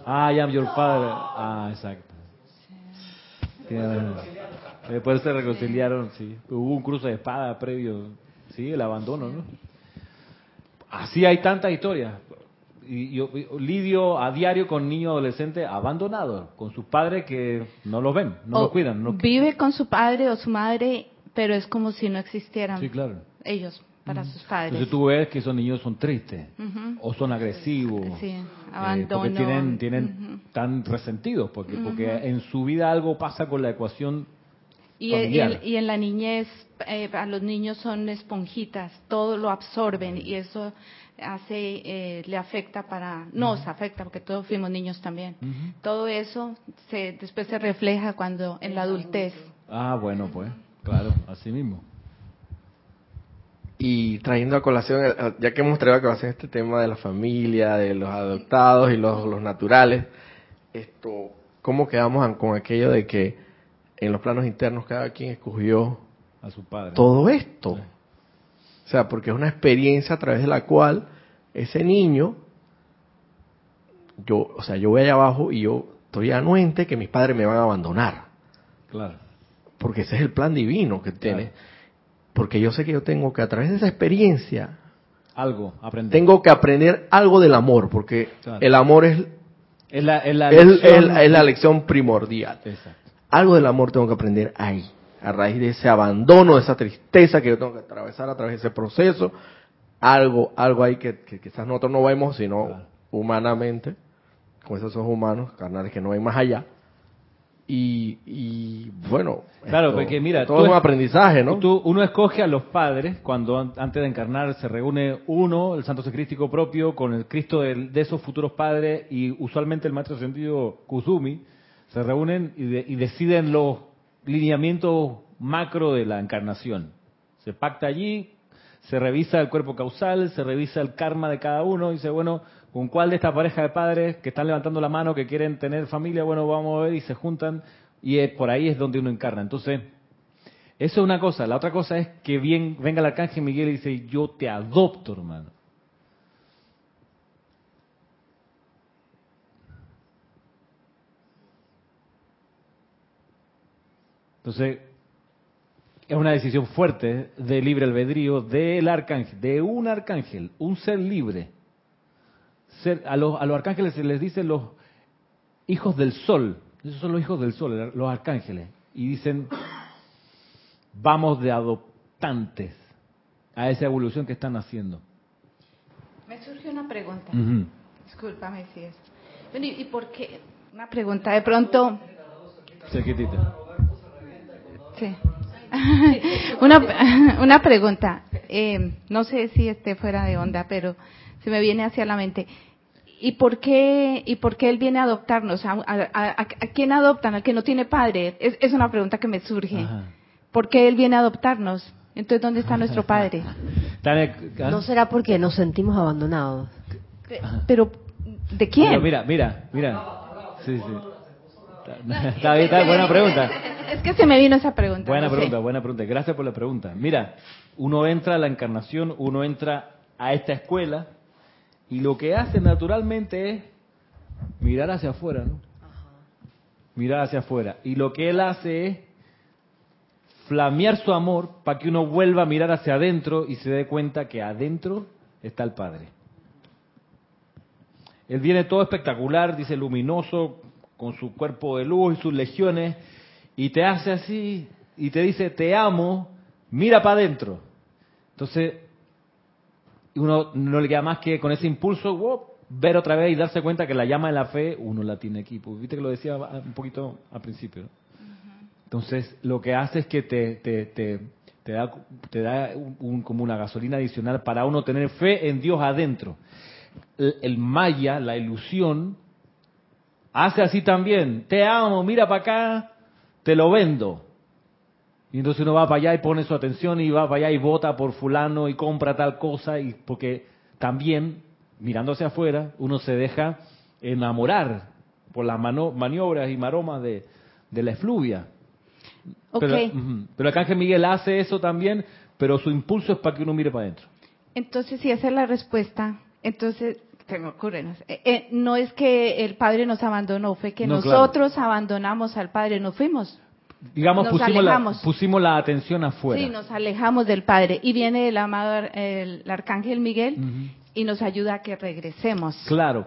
I am your father. Ah, exacto. Después se reconciliaron, sí. Hubo un cruce de espada previo, sí, el abandono, ¿no? Así hay tantas historias. Y, lidio a diario con niños adolescentes abandonados, con sus padres que no los ven, no los cuidan. No... Vive con su padre o su madre, pero es como si no existieran sí, claro. ellos para sus padres. Entonces tú ves que esos niños son tristes o son agresivos. Sí, eh, porque tienen, tienen tan resentidos, porque, porque en su vida algo pasa con la ecuación y, familiar. y, en la niñez, eh, a los niños son esponjitas, todo lo absorben y eso hace, eh, le afecta para, nos afecta porque todos fuimos niños también. Todo eso se, después se refleja cuando en la adultez. Ah, bueno, pues, claro, así mismo. Y trayendo a colación, eh, ya que hemos traído a colación este tema de la familia, de los adoptados y los, naturales, esto, ¿cómo quedamos con aquello de que en los planos internos cada quien escogió a su padre. todo esto? O sea, porque es una experiencia a través de la cual ese niño, yo, o sea, yo voy allá abajo y yo estoy anuente que mis padres me van a abandonar. Claro. Porque ese es el plan divino que tiene. Porque yo sé que yo tengo que a través de esa experiencia algo aprender. Tengo que aprender algo del amor, porque Claro. el amor es, Es la, es la es- lección- es- es la lección primordial. Exacto. Algo del amor tengo que aprender ahí, a raíz de ese abandono, de esa tristeza que yo tengo que atravesar a través de ese proceso. Algo, algo ahí que, que quizás nosotros no vemos, sino Claro. humanamente, con esos ojos humanos, carnales que no ven más allá. Y, y bueno, Claro, esto- porque mira, todo es un aprendizaje, ¿no? Tú- uno escoge a los padres cuando an- antes de encarnar se reúne uno, el santo secrístico propio, con el Cristo de, esos futuros padres y usualmente el maestro sentido Kuzumi, se reúnen y, de- y deciden los lineamientos macro de la encarnación. Se pacta allí, se revisa el cuerpo causal, se revisa el karma de cada uno y dice, bueno, ¿con cuál de esta pareja de padres que están levantando la mano, que quieren tener familia? Bueno, vamos a ver y se juntan y es- por ahí es donde uno encarna. Entonces, eso es una cosa. La otra cosa es que bien, venga el arcángel Miguel y dice, yo te adopto, hermano. Entonces, es una decisión fuerte de libre albedrío del arcángel, de un arcángel, un ser libre. Ser- a, los, a los arcángeles se les dice los hijos del sol. Esos son los hijos del sol, los arcángeles. Y dicen, vamos de adoptantes a esa evolución que están haciendo. Me surge una pregunta. Ujú. Discúlpame si es. Bueno, ¿y y por qué? Una pregunta. De pronto, Cerquitita. Sí. (laughs) una, (laughs) una pregunta. Eh, no sé si esté fuera de onda, pero se me viene hacia la mente. ¿Y por qué, y por qué él viene a adoptarnos? ¿A, a- a- a quién adoptan? ¿Al que no tiene padre? Es, es una pregunta que me surge. Ajá. ¿Por qué él viene a adoptarnos? Entonces, ¿dónde está nuestro padre? ¿ah? ¿No será porque nos sentimos abandonados? Pero, ¿de quién? Pero mira, mira, mira. Sí, sí. Está, está bien, está- buena pregunta. Es que se me vino esa pregunta. Buena no sé. pregunta, buena pregunta. Gracias por la pregunta. Mira, uno entra a la encarnación, uno entra a esta escuela y lo que hace naturalmente es mirar hacia afuera, ¿no? Mirar hacia afuera. Y lo que él hace es flamear su amor para que uno vuelva a mirar hacia adentro y se dé cuenta que adentro está el Padre. Él viene todo espectacular, dice luminoso, con su cuerpo de luz y sus legiones, y te hace así, y te dice, te amo, mira para adentro. Entonces, uno no le queda más que con ese impulso, wow, ver otra vez y darse cuenta que la llama de la fe, uno la tiene aquí. Pues, Viste que lo decía un poquito al principio. ¿no? Entonces, lo que hace es que te, te, te, te da, te da un- un- como una gasolina adicional para uno tener fe en Dios adentro. El, el maya, la ilusión, hace así también. Te amo, mira para acá, te lo vendo. Y entonces uno va para allá y pone su atención y va para allá y vota por fulano y compra tal cosa y porque también mirando hacia afuera uno se deja enamorar por las maniobras y maromas de, de la efluvia. Ok. Pero, pero Arcángel Miguel hace eso también, pero su impulso es para que uno mire para adentro. Entonces, si esa es la respuesta, entonces, se me ocurre, no, sé, eh, eh, no es que el Padre nos abandonó, fue que No, claro. nosotros abandonamos al Padre, nos fuimos. Digamos, Nos pusimos la, pusimos la atención afuera. Sí, nos alejamos del Padre. Y viene el amado el, Arcángel Miguel y nos ayuda a que regresemos. Claro.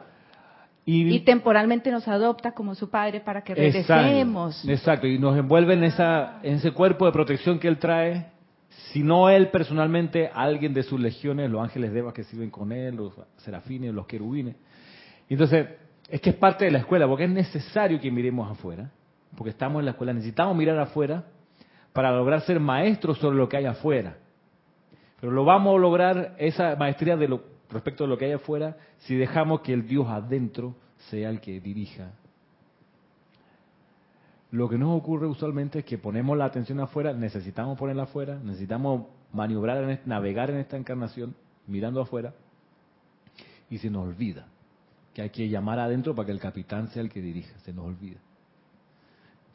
Y temporalmente nos adopta como su Padre para que Exacto, regresemos. Exacto, y nos envuelve en, esa, en ese cuerpo de protección que él trae. Si no él personalmente, alguien de sus legiones, los ángeles de Eva que sirven con él, los serafines, los querubines. Entonces, es que es parte de la escuela, porque es necesario que miremos afuera, porque estamos en la escuela, necesitamos mirar afuera para lograr ser maestros sobre lo que hay afuera. Pero lo vamos a lograr esa maestría de lo, respecto de lo que hay afuera si dejamos que el Dios adentro sea el que dirija lo que nos ocurre usualmente es que ponemos la atención afuera, necesitamos ponerla afuera, necesitamos maniobrar, navegar en esta encarnación, mirando afuera, y se nos olvida que hay que llamar adentro para que el capitán sea el que dirija, se nos olvida.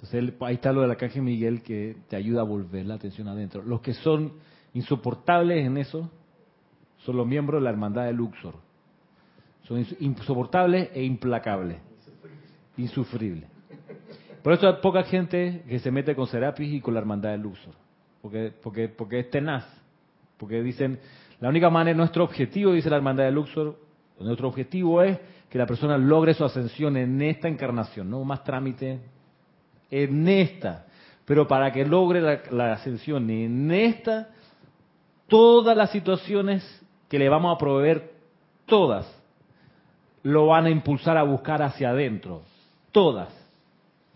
Entonces ahí está lo del arcángel Miguel que te ayuda a volver la atención adentro. Los que son insoportables en eso son los miembros de la hermandad de Luxor. Son insoportables e implacables. Insufribles. Por eso hay poca gente que se mete con Serapis y con la hermandad de Luxor. Porque, porque, porque es tenaz. Porque dicen, la única manera, nuestro objetivo, dice la hermandad de Luxor, nuestro objetivo es que la persona logre su ascensión en esta encarnación, no más trámite, en esta. Pero para que logre la, ascensión en esta, todas las situaciones que le vamos a proveer, todas, lo van a impulsar a buscar hacia adentro. Todas.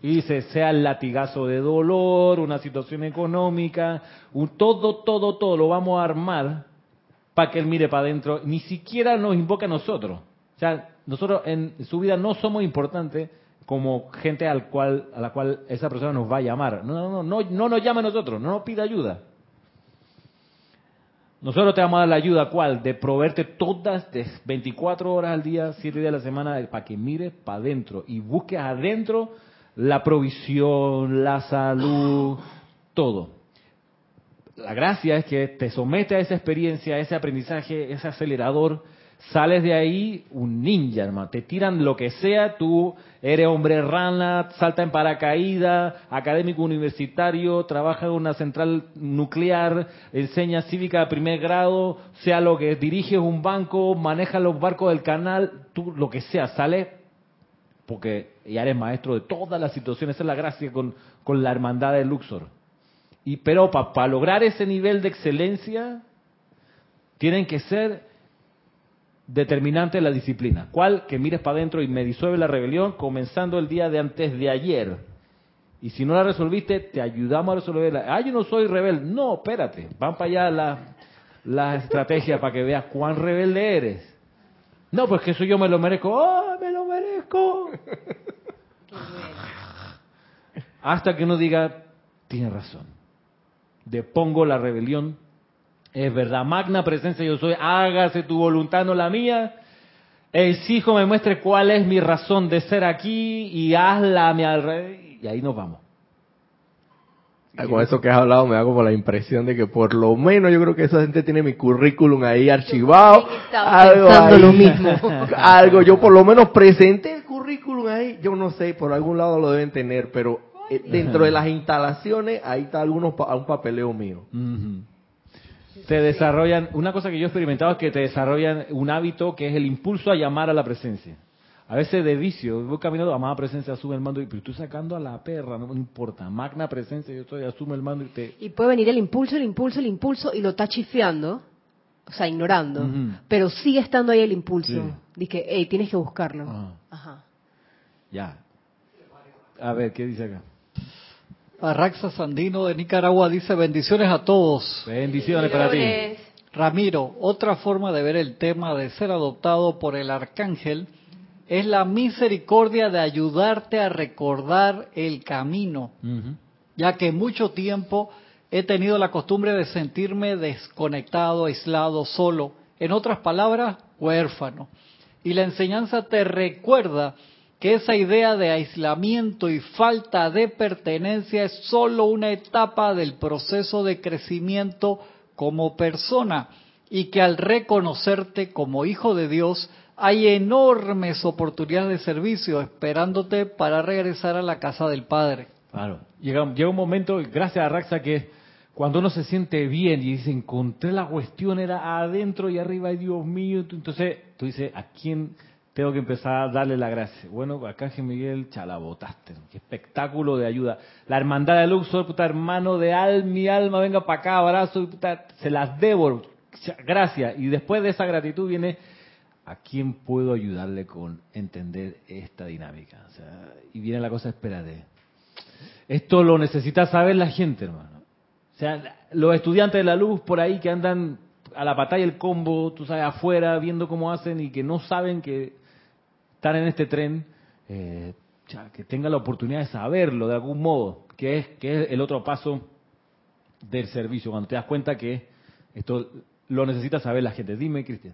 Y dice, sea el latigazo de dolor, una situación económica, un, todo, todo, todo lo vamos a armar para que él mire para adentro. Ni siquiera nos invoca a nosotros. O sea, nosotros en su vida no somos importantes como gente al cual, a la cual esa persona nos va a llamar. No, no, no, no, no nos llama a nosotros, no nos pide ayuda. Nosotros te vamos a dar la ayuda, ¿cuál? De proveerte todas, de 24 horas al día, 7 días a la semana, para que mires para adentro y busques adentro la provisión, la salud, todo. La gracia es que te somete a esa experiencia, a ese aprendizaje, ese acelerador, sales de ahí un ninja, hermano. Te tiran lo que sea, tú eres hombre rana, salta en paracaídas, académico universitario, trabaja en una central nuclear, enseña cívica de primer grado, sea lo que diriges un banco, maneja los barcos del canal, tú lo que sea, sales porque ya eres maestro de todas las situaciones, esa es la gracia con, con la hermandad de Luxor. Y, pero para lograr ese nivel de excelencia, tienen que ser determinante la disciplina. ¿Cuál? Que mires para adentro y me disuelve la rebelión comenzando el día de antes de ayer. Y si no la resolviste, te ayudamos a resolverla. Ah, yo no soy rebelde. No, espérate. Van para allá las la estrategias para que veas cuán rebelde eres. No, pues que eso yo me lo merezco. ¡Oh, me lo merezco! Hasta que uno diga, tiene razón. Depongo la rebelión. Es verdad, magna presencia yo soy, hágase tu voluntad, no la mía. Exijo me muestre cuál es mi razón de ser aquí y hazla a mi alrededor. Y ahí nos vamos. Ah, con eso que has hablado me da como la impresión de que por lo menos yo creo que esa gente tiene mi currículum ahí archivado. Algo, pensando lo mismo. (laughs) algo, yo por lo menos presenté el currículum ahí. Yo no sé, por algún lado lo deben tener, pero eh, dentro de las instalaciones ahí está algunos pa- un papeleo mío. Te desarrollan, una cosa que yo he experimentado es que te desarrollan un hábito que es el impulso a llamar a la presencia. A veces de vicio, voy caminando, amada presencia, asume el mando, y pero estoy sacando a la perra, no me importa, magna presencia, yo estoy, asume el mando y te... Y puede venir el impulso, el impulso, el impulso y lo está chifeando, o sea, ignorando, pero sigue estando ahí el impulso. Sí. Dice, hey, tienes que buscarlo. Ah, Ajá. ya. A ver, ¿qué dice acá? Arraxa Sandino de Nicaragua dice bendiciones a todos. Bendiciones para ti. Ramiro, otra forma de ver el tema de ser adoptado por el arcángel es la misericordia de ayudarte a recordar el camino, ya que mucho tiempo he tenido la costumbre de sentirme desconectado, aislado, solo, en otras palabras, huérfano. Y la enseñanza te recuerda que esa idea de aislamiento y falta de pertenencia es solo una etapa del proceso de crecimiento como persona y que al reconocerte como hijo de Dios hay enormes oportunidades de servicio esperándote para regresar a la casa del Padre. Claro. Llega, llega un momento, gracias a Raxa, que cuando uno se siente bien y dice, encontré la cuestión, era adentro y arriba, ay Dios mío, entonces tú dices, ¿a quién tengo que empezar a darle la gracia? Bueno, acá Ángel Miguel, chalabotaste, qué espectáculo de ayuda. La hermandad de Luxor, puta hermano de al, mi alma, venga para acá, abrazo, puta, se las debo, gracias. Y después de esa gratitud viene, ¿a quién puedo ayudarle con entender esta dinámica? O sea, y viene la cosa, espérate. Esto lo necesita saber la gente, hermano. O sea, los estudiantes de la luz por ahí que andan a la batalla el combo, tú sabes, afuera, viendo cómo hacen y que no saben que están en este tren, eh, que tengan la oportunidad de saberlo de algún modo, que es, que es el otro paso del servicio, cuando te das cuenta que esto lo necesita saber la gente. Dime, Cristian.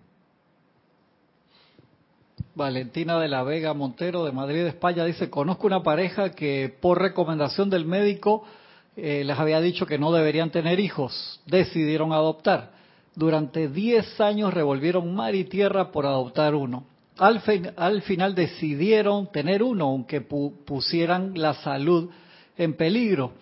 Valentina de la Vega Montero de Madrid, España, dice, conozco una pareja que por recomendación del médico eh, les había dicho que no deberían tener hijos, decidieron adoptar. Durante 10 años revolvieron mar y tierra por adoptar uno. Al, al final decidieron tener uno, aunque pusieran la salud en peligro.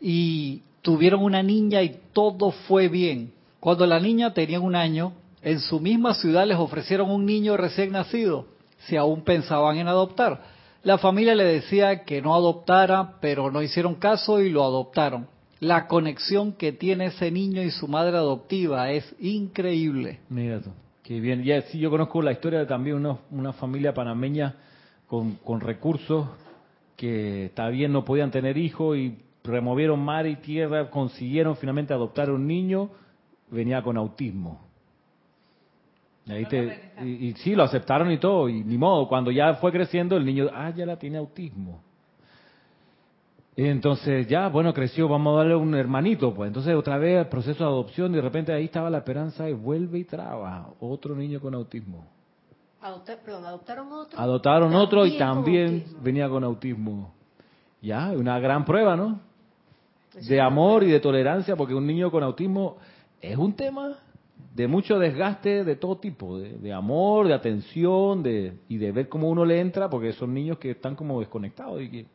Y tuvieron una niña y todo fue bien. Cuando la niña tenía un año, en su misma ciudad les ofrecieron un niño recién nacido, si aún pensaban en adoptar. La familia le decía que no adoptara, pero no hicieron caso y lo adoptaron. La conexión que tiene ese niño y su madre adoptiva es increíble. Mira tú, qué bien. Ya sí, yo conozco la historia de también una, una familia panameña con, con recursos que está bien no podían tener hijos y removieron mar y tierra, consiguieron finalmente adoptar un niño, venía con autismo. Y, y, sí, lo aceptaron y todo, y ni modo, cuando ya fue creciendo el niño, ah, ya la tiene autismo. Y entonces ya, bueno, creció, vamos a darle un hermanito, pues entonces otra vez el proceso de adopción y de repente ahí estaba la esperanza y vuelve y traba otro niño con autismo. perdón, adoptaron otro. Adoptaron otro y también venía con autismo. Ya, una gran prueba, ¿no? De amor y de tolerancia, porque un niño con autismo es un tema de mucho desgaste de todo tipo, de, amor, de atención, de, y de ver cómo uno le entra, porque son niños que están como desconectados y que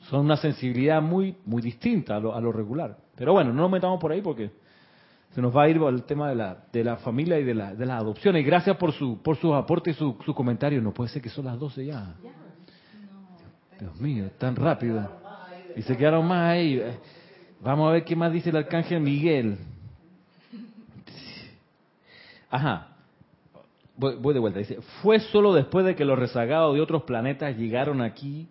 son una sensibilidad muy muy distinta a lo, regular. Pero bueno, no nos metamos por ahí porque se nos va a ir al tema de la, de la familia y de la, de las adopciones. Gracias por su por sus aportes y sus su comentarios. No puede ser que son las 12 ya. Dios mío, tan rápido. Y se quedaron más ahí. Vamos a ver qué más dice el arcángel Miguel. Ajá. Voy, de vuelta. Dice, fue solo después de que los rezagados de otros planetas llegaron aquí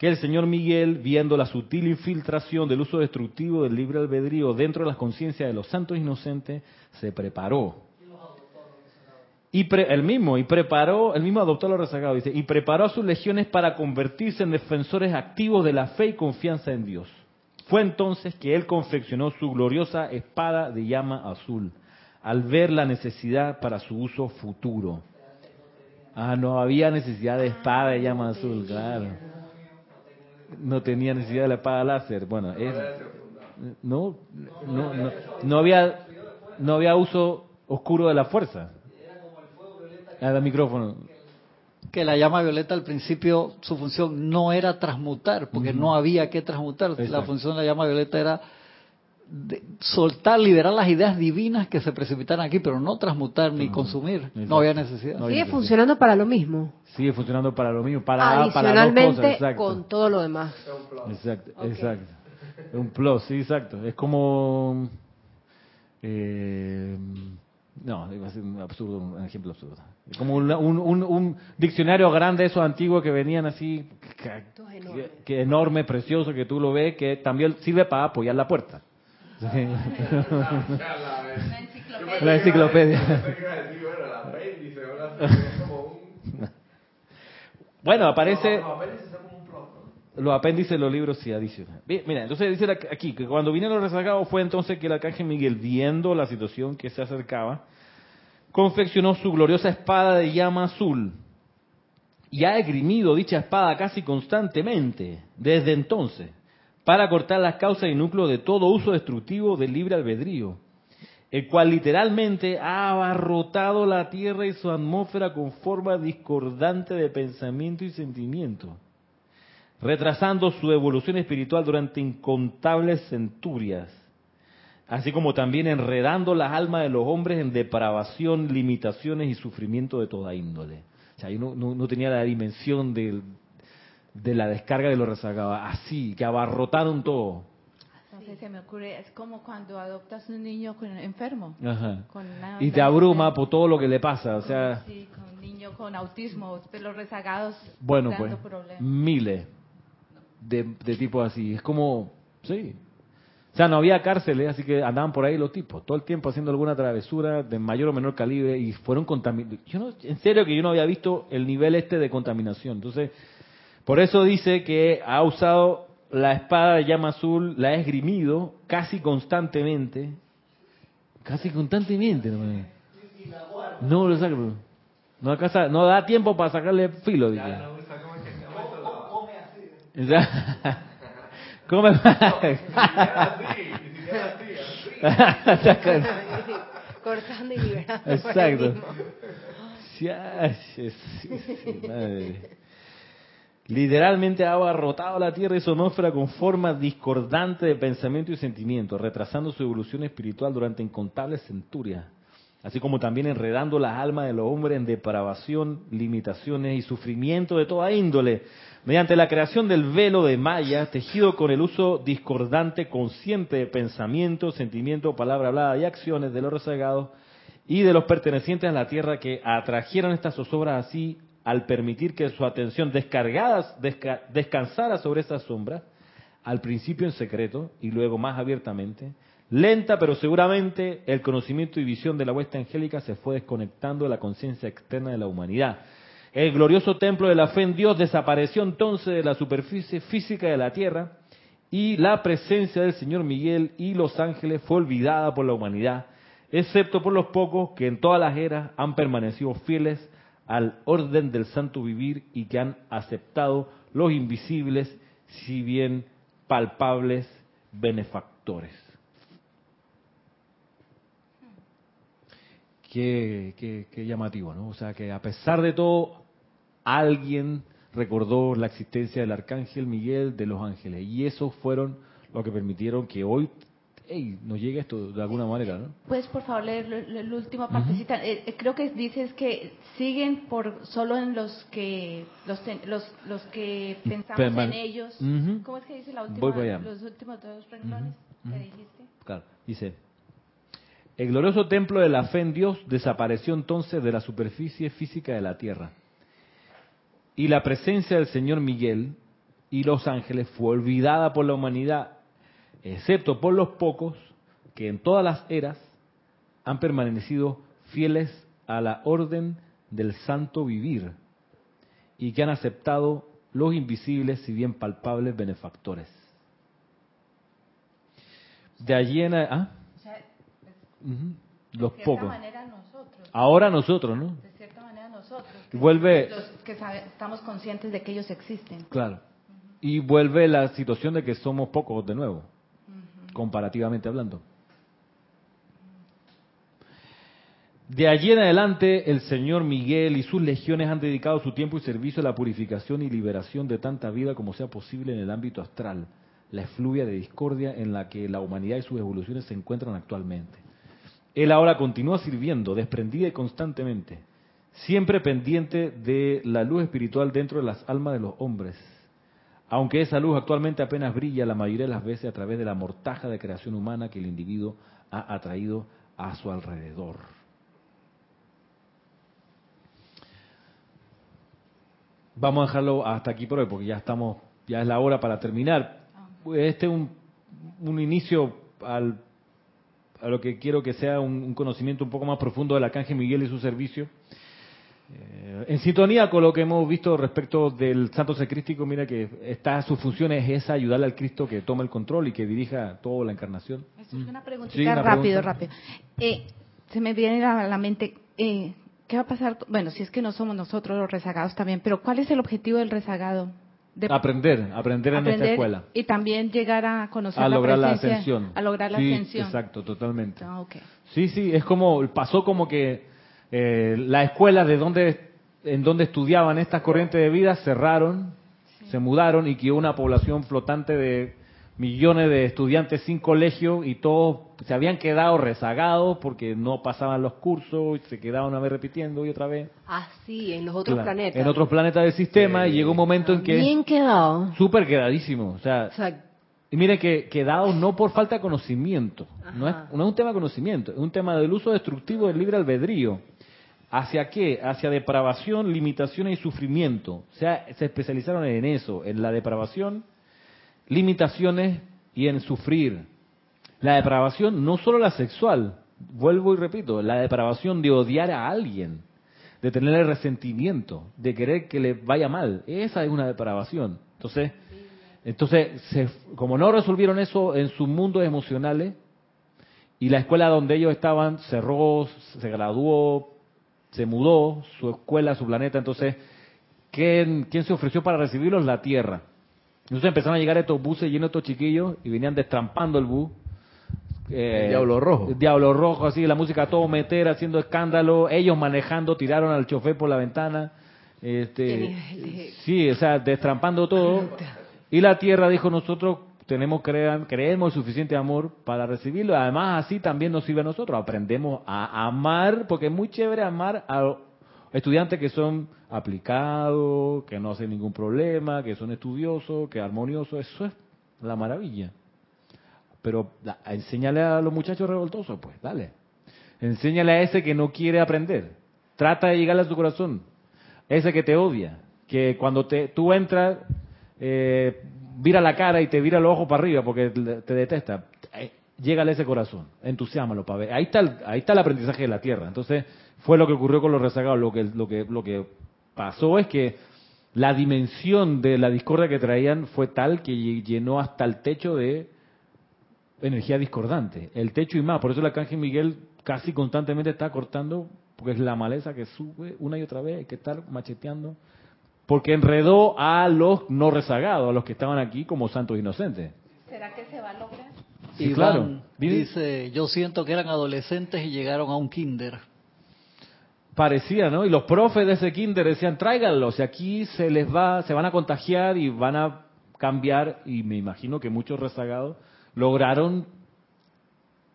que el señor Miguel, viendo la sutil infiltración del uso destructivo del libre albedrío dentro de las conciencias de los santos inocentes, se preparó. Y el mismo, y preparó, el mismo adoptó a los rezagados, dice, y preparó a sus legiones para convertirse en defensores activos de la fe y confianza en Dios. Fue entonces que él confeccionó su gloriosa espada de llama azul, al ver la necesidad para su uso futuro. Ah, no había necesidad de espada de llama azul, claro. No tenía necesidad de la espada láser. Bueno, es, no, no, no, no había, no había uso oscuro de la fuerza. Al ah, micrófono. Que la llama violeta al principio su función no era transmutar, porque no había que transmutar. La función de la llama violeta era soltar, liberar las ideas divinas que se precipitaran aquí, pero no transmutar ni consumir. No había necesidad. Sigue funcionando para lo mismo. Sigue funcionando para lo mismo, para, Adicionalmente con todo lo demás. Exacto, exacto. Un plus, sí, exacto. Es como... Eh, no, iba a ser un absurdo, un ejemplo absurdo. Es como un, un, un, diccionario grande, esos antiguos que venían así, que enorme, precioso, que tú lo ves, que también sirve para apoyar la puerta. La enciclopedia. (laughs) Bueno, aparece... Los apéndices de los libros sí adicionan. Mira, entonces dice aquí que cuando vinieron los rezagados fue entonces que el arcángel Miguel, viendo la situación que se acercaba, confeccionó su gloriosa espada de llama azul y ha esgrimido dicha espada casi constantemente desde entonces para cortar las causas y núcleos de todo uso destructivo del libre albedrío, el cual literalmente ha abarrotado la tierra y su atmósfera con forma discordante de pensamiento y sentimiento, retrasando su evolución espiritual durante incontables centurias, así como también enredando las almas de los hombres en depravación, limitaciones y sufrimiento de toda índole. O sea, no, no tenía la dimensión del, de la descarga de los rezagados, así, que abarrotaron todo. Entonces se me ocurre, es como cuando adoptas un niño enfermo. y te abruma por todo lo que le pasa, o sea... Sí, con un niño con autismo, los rezagados Bueno, pues, miles de, de tipos así. Es como, sí. O sea, no había cárceles, así que andaban por ahí los tipos, todo el tiempo haciendo alguna travesura de mayor o menor calibre y fueron contaminados. Yo no, en serio que yo no había visto el nivel este de contaminación. Entonces, por eso dice que ha usado la espada de llama azul, la ha esgrimido casi constantemente. Casi constantemente, no, no lo saco. No, alcanza, no da tiempo para sacarle filo. Dije. Come (laughs) (laughs) Cortando y liberando. por Exacto. mismo. Sí, ay, sí, sí, sí, madre. Literalmente ha abarrotado la Tierra y su atmósfera con forma discordante de pensamiento y sentimiento, retrasando su evolución espiritual durante incontables centurias, así como también enredando las almas de los hombres en depravación, limitaciones y sufrimiento de toda índole, mediante la creación del velo de Maya, tejido con el uso discordante consciente de pensamiento, sentimiento, palabra hablada y acciones de los rezagados y de los pertenecientes a la tierra que atrajeron estas zozobras así al permitir que su atención descargada desca- descansara sobre esas sombras, al principio en secreto y luego más abiertamente, lenta pero seguramente el conocimiento y visión de la huesta angélica se fue desconectando de la conciencia externa de la humanidad. El glorioso templo de la fe en Dios desapareció entonces de la superficie física de la tierra y la presencia del Señor Miguel y los ángeles fue olvidada por la humanidad, excepto por los pocos que en todas las eras han permanecido fieles al orden del santo vivir y que han aceptado los invisibles, si bien palpables, benefactores. Qué, qué- qué llamativo, ¿no? O sea, que a pesar de todo, alguien recordó la existencia del arcángel Miguel, de los ángeles, y esos fueron los que permitieron que hoy hey, nos llegue esto de alguna manera, ¿no? Puedes, por favor, leer la última partecita. Eh, eh, creo que dices que siguen por solo en los que los, los, los que pensamos Perman- en ellos. Ujú. ¿Cómo es que dice la última, Voy para allá. los últimos dos renglones que dijiste? Claro, dice, el glorioso templo de la fe en Dios desapareció entonces de la superficie física de la tierra. Y la presencia del Señor Miguel y los ángeles fue olvidada por la humanidad, excepto por los pocos que en todas las eras han permanecido fieles a la orden del santo vivir y que han aceptado los invisibles, si bien palpables, benefactores. De allí en... ¿ah? O sea, Ujú, Los de pocos. manera nosotros. Ahora nosotros, ¿no? De cierta manera nosotros. Vuelve, Los que sabe- estamos conscientes de que ellos existen. claro, y vuelve la situación de que somos pocos de nuevo, comparativamente hablando. De allí en adelante, el señor Miguel y sus legiones han dedicado su tiempo y servicio a la purificación y liberación de tanta vida como sea posible en el ámbito astral, la efluvia de discordia en la que la humanidad y sus evoluciones se encuentran actualmente. Él ahora continúa sirviendo, desprendida y constantemente, siempre pendiente de la luz espiritual dentro de las almas de los hombres, aunque esa luz actualmente apenas brilla la mayoría de las veces a través de la mortaja de creación humana que el individuo ha atraído a su alrededor. Vamos a dejarlo hasta aquí por hoy, porque ya estamos, ya es la hora para terminar. Este es un, un inicio al, a lo que quiero que sea un, un conocimiento un poco más profundo del Arcángel Miguel y su servicio. Eh, en sintonía con lo que hemos visto respecto del Santo Secrístico, mira que está, su función es esa, ayudarle al Cristo que toma el control y que dirija toda la encarnación. Eso es una preguntita Sí, una rápido, pregunta. rápido. Eh, se me viene a la mente, eh, ¿qué va a pasar? Bueno, si es que no somos nosotros los rezagados también, pero ¿cuál es el objetivo del rezagado? De Aprender, aprender en esta aprender escuela. Y también llegar a conocer A la lograr la presencia, ascensión. A lograr la Sí, ascensión. Exacto, totalmente. Ah, ok. Sí, sí, es como, pasó como que eh, la escuela de donde, en donde estudiaban estas corrientes de vida cerraron, se mudaron y quedó una población flotante de millones de estudiantes sin colegio y todos se habían quedado rezagados porque no pasaban los cursos y se quedaban una vez repitiendo y otra vez. Ah, sí, en los otros Claro, planetas. En otros planetas del sistema y llegó un momento en que Bien quedado. súper quedadísimo. O sea, O sea, y mire que quedado no por falta de conocimiento, no es, no es un tema de conocimiento, es un tema del uso destructivo del libre albedrío. ¿Hacia qué? Hacia depravación, limitaciones y sufrimiento. O sea, se especializaron en eso, en la depravación, limitaciones y en sufrir. La depravación no solo la sexual, vuelvo y repito, la depravación de odiar a alguien, de tenerle resentimiento, de querer que le vaya mal. Esa es una depravación. Entonces, entonces se- como no resolvieron eso en sus mundos emocionales, y la escuela donde ellos estaban cerró, se graduó, se mudó, su escuela, su planeta, entonces, ¿quién, quién se ofreció para recibirlos? La Tierra. Entonces empezaron a llegar estos buses llenos de estos chiquillos y venían destrampando el bus. El Diablo Rojo. El Diablo Rojo, así, la música todo meter, haciendo escándalo, ellos manejando, tiraron al chofer por la ventana. Este, sí, o sea, destrampando todo. Y la tierra dijo, nosotros tenemos crean, creemos suficiente amor para recibirlo. Además, así también nos sirve a nosotros. Aprendemos a amar, porque es muy chévere amar a estudiantes que son aplicados, que no hacen ningún problema, que son estudiosos, que armoniosos. Eso es la maravilla. Pero enséñale a los muchachos revoltosos, pues, dale. Enséñale a ese que no quiere aprender. Trata de llegarle a su corazón. Ese que te odia, que cuando te, tú entras, eh, vira la cara y te vira los ojos para arriba porque te te detesta. Eh, Llégale a ese corazón, entusiasmalo para ver. Ahí está, el, ahí está el aprendizaje de la tierra. Entonces, fue lo que ocurrió con los rezagados. Lo que, lo que, lo que pasó es que la dimensión de la discordia que traían fue tal que lle- llenó hasta el techo de energía discordante. El techo y más. Por eso el arcángel Miguel casi constantemente está cortando, porque es la maleza que sube una y otra vez, hay que estar macheteando. Porque enredó a los no rezagados, a los que estaban aquí como santos inocentes. ¿Será que se va a lograr? Sí, Iván claro. Dice, yo siento que eran adolescentes y llegaron a un kinder. Parecía, ¿no? Y los profes de ese kinder decían, tráiganlos, y aquí se les va, se van a contagiar y van a cambiar, y me imagino que muchos rezagados lograron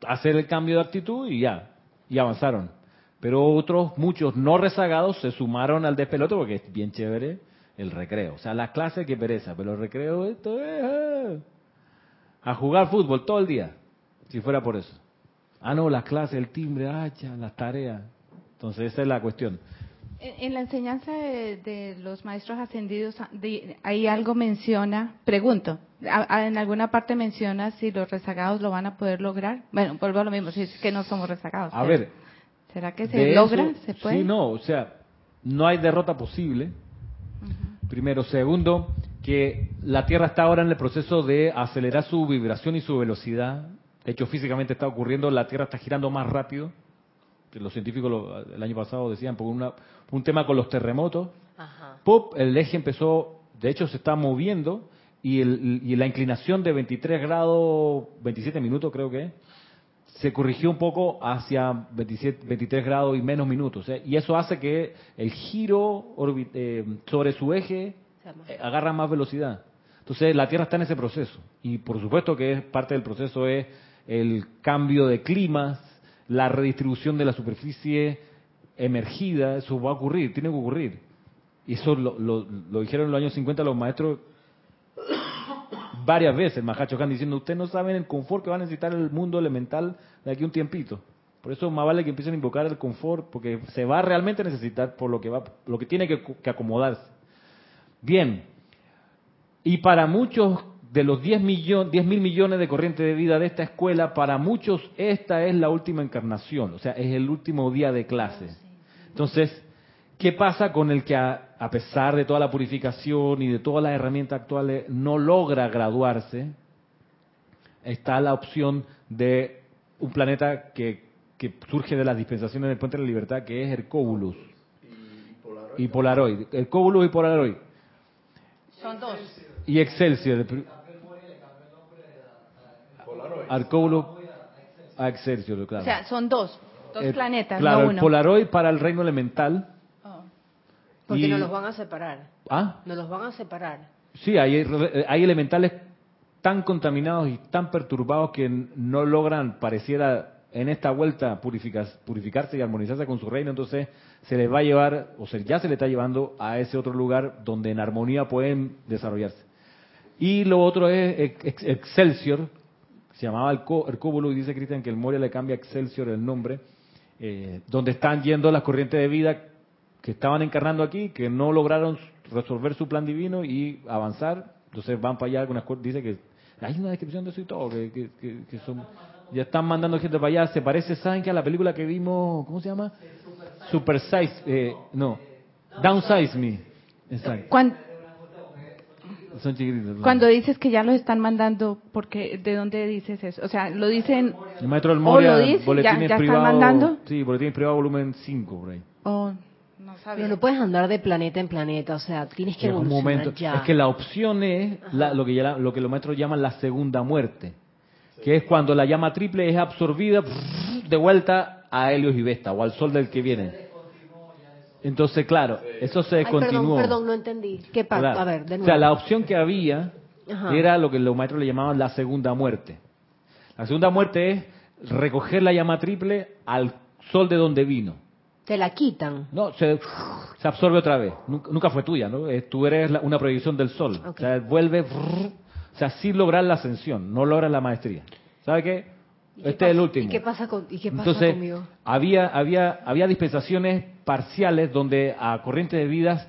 hacer el cambio de actitud y ya, y avanzaron. Pero otros, muchos no rezagados, se sumaron al despelote porque es bien chévere el recreo. O sea, las clases que pereza, pero el recreo, esto es ah, a jugar fútbol todo el día, si fuera por eso. Ah, no, las clases, el timbre, ah, las tareas. Entonces, esa es la cuestión. En, en la enseñanza de, de los maestros ascendidos, de- ahí algo menciona, pregunto, a- a- en alguna parte menciona si los rezagados lo van a poder lograr. Bueno, vuelvo a lo mismo, si es que no somos rezagados. A pero ver, ¿será que se de logra? eso- ¿Se puede? Sí, no, o sea, no hay derrota posible. Primero. Segundo, que la Tierra está ahora en el proceso de acelerar su vibración y su velocidad. De hecho, físicamente está ocurriendo, la Tierra está girando más rápido. Que los científicos lo- el año pasado decían, por una- un tema con los terremotos. Ajá. Pop, el eje empezó, de hecho se está moviendo y, el- y la inclinación de 23 grados, 27 minutos creo que es, se corrigió un poco hacia 27, 23 grados y menos minutos. ¿eh? Y eso hace que el giro eh, sobre su eje eh, agarra más velocidad. Entonces la Tierra está en ese proceso. Y por supuesto que es parte del proceso es el cambio de climas, la redistribución de la superficie emergida, eso va a ocurrir, tiene que ocurrir. Y eso lo, lo- lo dijeron en los años 50 los maestros varias veces, Mahacho diciendo, ustedes no saben el confort que va a necesitar el mundo elemental de aquí un tiempito. Por eso más vale que empiecen a invocar el confort, porque se va a realmente necesitar por lo que va, lo que tiene que, que acomodarse. Bien, y para muchos de los 10 millones, 10 mil millones de corrientes de vida de esta escuela, para muchos esta es la última encarnación, o sea, es el último día de clase. Entonces, ¿qué pasa con el que a, a pesar de toda la purificación y de todas las herramientas actuales no logra graduarse? Está la opción de un planeta que, que surge de las dispensaciones del Puente de la Libertad, que es Hercóbulus y Polaroid. Hercóbulus y Polaroid. Son dos. Y Excelsior. el Arcóbulo a Excelsior, claro. O sea, son dos, dos El- planetas, Claro, no el. Polaroid para el reino elemental. Porque Y- nos los van a separar. Ah, Nos los van a separar. sí, hay, hay elementales tan contaminados y tan perturbados que no logran, pareciera, en esta vuelta purificar- purificarse y armonizarse con su reino, entonces se les va a llevar, o sea, ya se le está llevando a ese otro lugar donde en armonía pueden desarrollarse. Y lo otro es Ex- Ex- Excelsior, se llamaba Hercó- Hercóbulo, y dice Cristian que el Moria le cambia a Excelsior el nombre, eh, donde están yendo las corrientes de vida que estaban encarnando aquí, que no lograron resolver su plan divino y avanzar, entonces van para allá, algunas dice que hay una descripción de eso y todo, que, que- que- que son, ya están mandando gente para allá, se parece, ¿saben que a la película que vimos, ¿cómo se llama? Super Size, eh, no, Downsize Me, exacto, Cuan- son chiquititos. Cuando dices que ya los están mandando, porque ¿de dónde dices eso? O sea, lo dicen El maestro del ¿O Moria, lo dice? boletines ¿Ya- ya están privados, mandando? sí, boletines privados volumen 5 por ahí. Oh, no sabía. Pero no puedes andar de planeta en planeta, o sea, tienes que En un evolucionar momento. ya. Es que la opción es la- lo, que ya- lo que los maestros llaman la segunda muerte, que es cuando la llama triple es absorbida de vuelta a Helios y Vesta o al sol del que viene. Entonces, claro, eso se Ay, descontinuó. perdón, perdón, no entendí. ¿Qué pasa? Claro. A ver, de O nuevo. sea, la opción que había Ajá. era lo que los maestros le llamaban la segunda muerte. La segunda muerte es recoger la llama triple al sol de donde vino. Te la quitan. No, se, se absorbe otra vez. Nunca, nunca fue tuya, ¿no? Eh, Tú eres la- una proyección del sol. Ok. O sea, vuelve. o sea, sí lograr la ascensión, no logras la maestría. ¿Sabe qué? ¿Y qué Este es el último. ¿Y qué pasa, con, y qué pasa Entonces, conmigo? había, había, había dispensaciones parciales donde a corrientes de vidas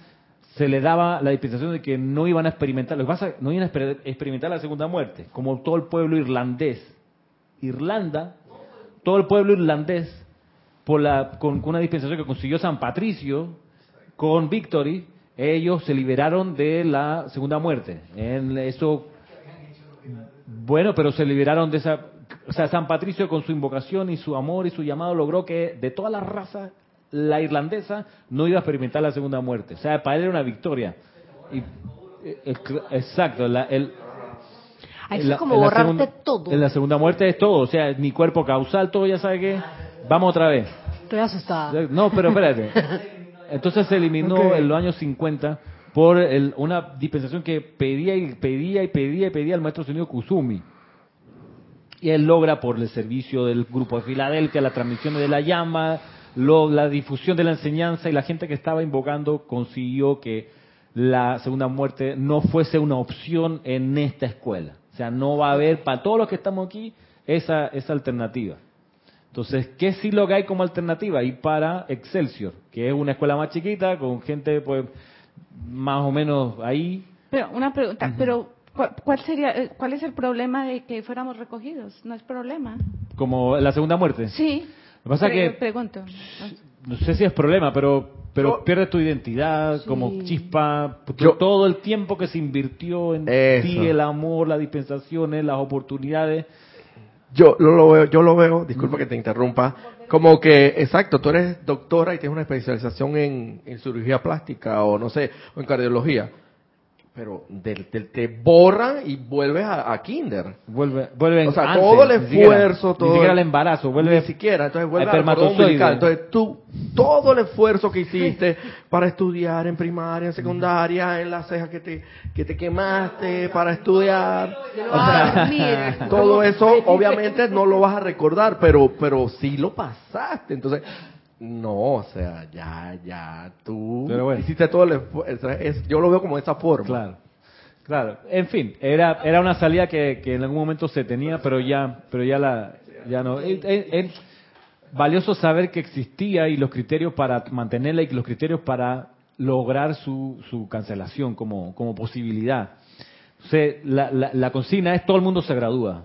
se le daba la dispensación de que no iban a experimentar, lo que pasa, no iban a exper- experimentar la segunda muerte, como todo el pueblo irlandés. Irlanda, todo el pueblo irlandés, por la, con, con una dispensación que consiguió San Patricio, con Victory, ellos se liberaron de la segunda muerte. En eso, bueno, pero se liberaron de esa, o sea, San Patricio con su invocación y su amor y su llamado logró que de toda la raza, la irlandesa no iba a experimentar la segunda muerte. O sea, para él era una victoria. Y, eh, exacto, la- el, la- es como borrarte segunda- todo. En la segunda muerte es todo, o sea, mi cuerpo causal, todo, ya sabe que vamos otra vez. Estoy asustada. No, pero espérate. (laughs) Entonces se eliminó en los años 50 por el- una dispensación que pedía y pedía y pedía y pedía el maestro señor Kusumi. Y él logra por el servicio del grupo de Filadelfia, la transmisión de la llama, lo- la difusión de la enseñanza y la gente que estaba invocando consiguió que la segunda muerte no fuese una opción en esta escuela. O sea, no va a haber para todos los que estamos aquí esa, esa alternativa. Entonces, ¿qué sí lo que hay como alternativa? Y para Excelsior, que es una escuela más chiquita, con gente pues más o menos ahí. Pero una pregunta, pero ¿cuál, cuál sería, eh, cuál es el problema de que fuéramos recogidos? No es problema. Como la segunda muerte. Sí. Lo que pasa Pre- que pregunto. no sé si es problema, pero pero Yo- pierdes tu identidad Sí. como chispa, porque Yo- todo el tiempo que se invirtió en Eso. ti, el amor, las dispensaciones, las oportunidades. Yo lo, lo veo, yo lo veo, disculpa que te interrumpa, como que, exacto, tú eres doctora y tienes una especialización en, en cirugía plástica o no sé, o en cardiología, pero del- del- te borran y vuelves a, a kinder. Vuelve, vuelve O sea, antes, todo el ni siquiera- esfuerzo, todo ni siquiera el- embarazo, vuelve Ni siquiera, entonces vuelve al umbilical. Entonces tú, todo el esfuerzo que hiciste (laughs) para estudiar en primaria, en secundaria, en la ceja que te, que te quemaste para estudiar, o sea, todo eso obviamente no lo vas a recordar, pero, pero sí lo pasaste. Entonces, no, o sea, ya, ya, tú Pero bueno. hiciste todo el esfuerzo. Es- yo lo veo como de esa forma. Claro, claro. En fin, era era una salida que, que en algún momento se tenía, pero ya pero ya la ya no. Es, es- es valioso saber que existía y los criterios para mantenerla y los criterios para lograr su, su cancelación como, como posibilidad. O sea, la, la, la consigna es todo el mundo se gradúa,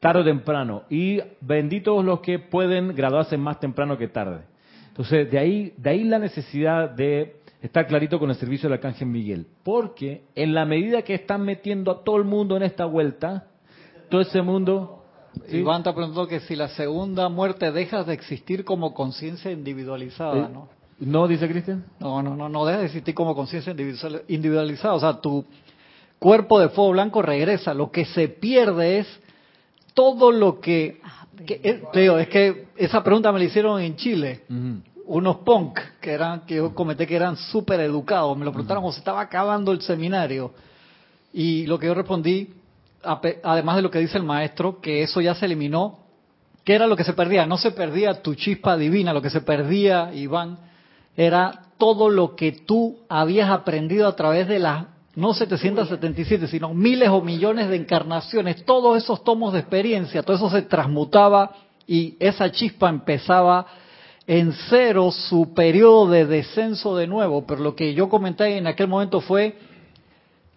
tarde o temprano, y benditos los que pueden graduarse más temprano que tarde. Entonces, de ahí, de ahí la necesidad de estar clarito con el servicio del Arcángel Miguel, porque en la medida que están metiendo a todo el mundo en esta vuelta, todo ese mundo... ¿sí? Iván te preguntó que si la segunda muerte deja de existir como conciencia individualizada, Eh, ¿no? ¿No, dice Cristian? No, no, no, no deja de existir como conciencia individual- individualizada. O sea, tu cuerpo de fuego blanco regresa. Lo que se pierde es todo lo que... que es, te digo, es que esa pregunta me la hicieron en Chile. Unos punk que eran que yo comenté que eran súper educados. Me lo preguntaron cuando se estaba acabando el seminario. Y lo que yo respondí, además de lo que dice el maestro, que eso ya se eliminó, ¿qué era lo que se perdía? No se perdía tu chispa divina, lo que se perdía, Iván, era todo lo que tú habías aprendido a través de las, no 777, sino miles o millones de encarnaciones, todos esos tomos de experiencia, todo eso se transmutaba y esa chispa empezaba en cero su periodo de descenso de nuevo. Pero lo que yo comenté en aquel momento fue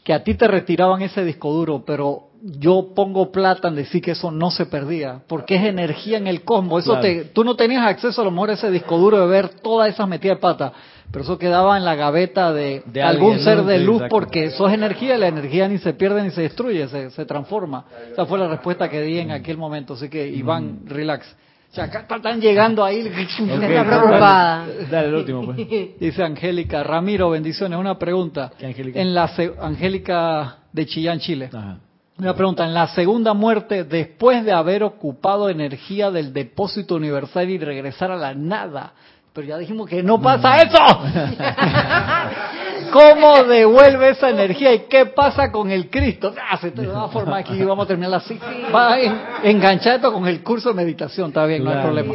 que a ti te retiraban ese disco duro, pero yo pongo plata en decir que eso no se perdía, porque es energía en el cosmos. Eso Claro. te, tú no tenías acceso a lo mejor a ese disco duro de ver todas esas metidas de pata, pero eso quedaba en la gaveta de, De algún alguien, ser de luz, porque eso es energía, y la energía ni se pierde ni se destruye, se, se transforma. Esa fue la respuesta que di en aquel momento, así que Iván, relax. O sea, acá están llegando ahí. Ok, (laughs) está preocupada. Dale, dale, el último, pues. Dice Angélica, Ramiro, bendiciones. Una pregunta. ¿Qué Angélica? En la Angélica de Chillán, Chile. Ajá. Una pregunta, en la segunda muerte, después de haber ocupado energía del depósito universal y regresar a la nada, pero ya dijimos que no pasa eso. (laughs) ¿Cómo devuelve esa energía y qué pasa con el Cristo? Ah, se te va a formar aquí, vamos a terminar así. Va a en- enganchar esto con el curso de meditación, está bien, no hay problema.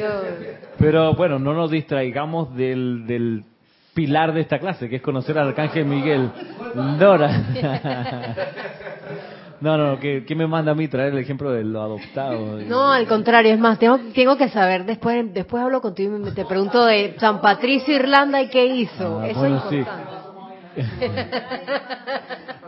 Pero bueno, no nos distraigamos del, del pilar de esta clase, que es conocer al Arcángel Miguel. Dora. (laughs) No, no, ¿qué, qué me manda a mí traer el ejemplo de lo adoptado? No, al contrario, es más, tengo, tengo que saber, después después hablo contigo y me- te pregunto de San Patricio, Irlanda, y qué hizo. Ah, Eso bueno, es sí. importante.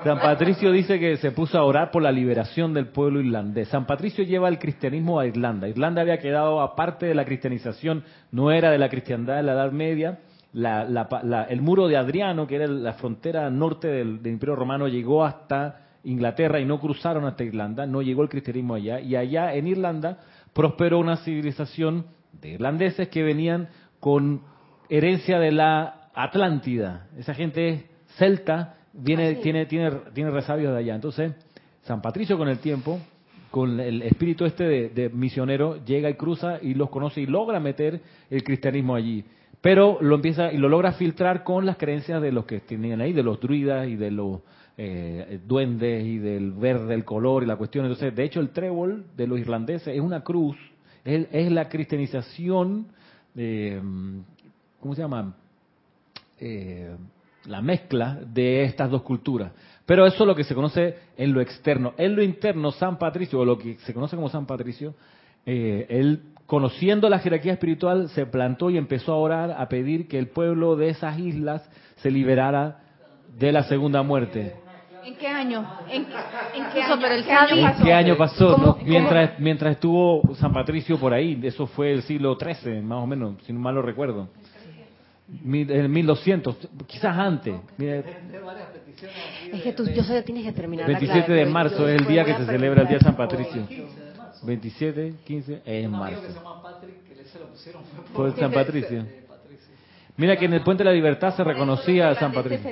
San Patricio dice que se puso a orar por la liberación del pueblo irlandés. San Patricio lleva el cristianismo a Irlanda. Irlanda había quedado aparte de la cristianización, no era de la cristiandad de la Edad Media. La- la la- el muro de Adriano, que era la frontera norte del, del Imperio Romano, llegó hasta Inglaterra y no cruzaron hasta Irlanda, no llegó el cristianismo allá. Y allá en Irlanda prosperó una civilización de irlandeses que venían con herencia de la Atlántida. Esa gente es celta, viene, tiene, tiene, tiene resabios de allá. Entonces, San Patricio con el tiempo, con el espíritu este de, de misionero, llega y cruza y los conoce y logra meter el cristianismo allí. Pero lo empieza y lo logra filtrar con las creencias de los que tenían ahí, de los druidas y de los eh, duendes y del verde, el color y la cuestión. Entonces, de hecho, el trébol de los irlandeses es una cruz, es, la cristianización, eh, ¿cómo se llama? Eh, la mezcla de estas dos culturas. Pero eso es lo que se conoce en lo externo. En lo interno, San Patricio, o lo que se conoce como San Patricio, eh, él, conociendo la jerarquía espiritual, se plantó y empezó a orar, a pedir que el pueblo de esas islas se liberara de la segunda muerte. ¿En qué año? ¿En, en qué año? pero el ¿Qué año pasó? ¿En qué año pasó? ¿Cómo- no? cómo? Mientras, mientras estuvo San Patricio por ahí, eso fue el siglo XIII, más o menos, si no mal lo recuerdo. Mil- En 1200, quizás antes. Mira, Es que tú, yo sé que tienes que terminar la 27 clase, de marzo yo es el día que se celebra el día de San. Patricio. 27, 15, es marzo. llama Patrick, que se lo pusieron Por San (laughs) Patricio. Mira que en el Puente de la Libertad se reconocía a San Se Patricio.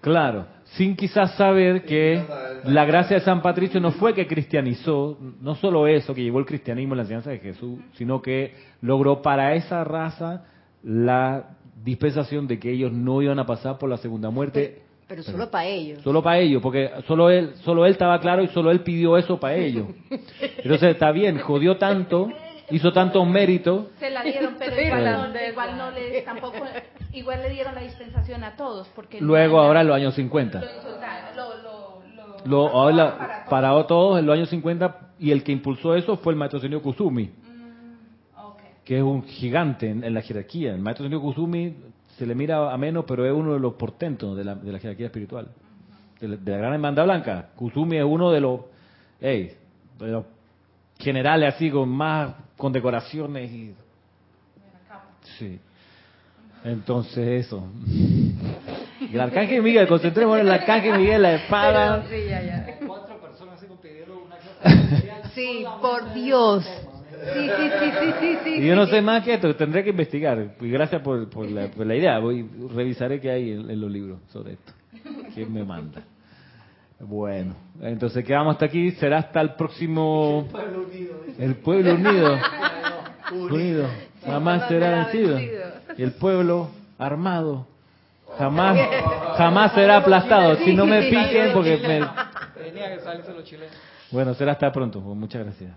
Claro, sin quizás saber que la gracia de San Patricio no fue que cristianizó, no solo eso, que llevó el cristianismo en la enseñanza de Jesús, sino que logró para esa raza la dispensación de que ellos no iban a pasar por la segunda muerte, Pero solo para ellos. solo para ellos, porque solo él, solo él estaba claro y solo él pidió eso para ellos. (laughs) Entonces está bien, jodió tanto, hizo tantos méritos, Se la dieron, pero (laughs) igual no, igual no le, tampoco, igual le dieron la dispensación a todos, porque luego ahora en los años 50. lo lo, lo, lo- ahora, para todos. para todos en los años 50 y el que impulsó eso fue el maestro señor Kusumi, Ok. que es un gigante en, en la jerarquía. El maestro señor Kusumi se le mira a menos, pero es uno de los portentos de la, de la jerarquía espiritual. De la, de la gran hermandad blanca. Kusumi es uno de los, hey, de los generales así con más condecoraciones y sí. Entonces eso. El arcángel Miguel, concentrémonos en el arcángel Miguel, la espada. Cuatro personas se pidieron una clase. (laughs) Sí, por Dios. Sí, sí, sí, sí, sí, sí. Y yo no sé más que esto, tendré que investigar. Y gracias por, por, la, por la idea. Voy, revisaré qué hay en, en los libros sobre esto. ¿Quién me manda? Bueno, entonces quedamos hasta aquí. Será hasta el próximo. El pueblo unido. Unido. (laughs) Jamás será vencido. Y el pueblo armado. Jamás, jamás será aplastado. Si no me piquen, porque me. Tenía que salirse los chilenos. Bueno, será hasta pronto. Muchas gracias.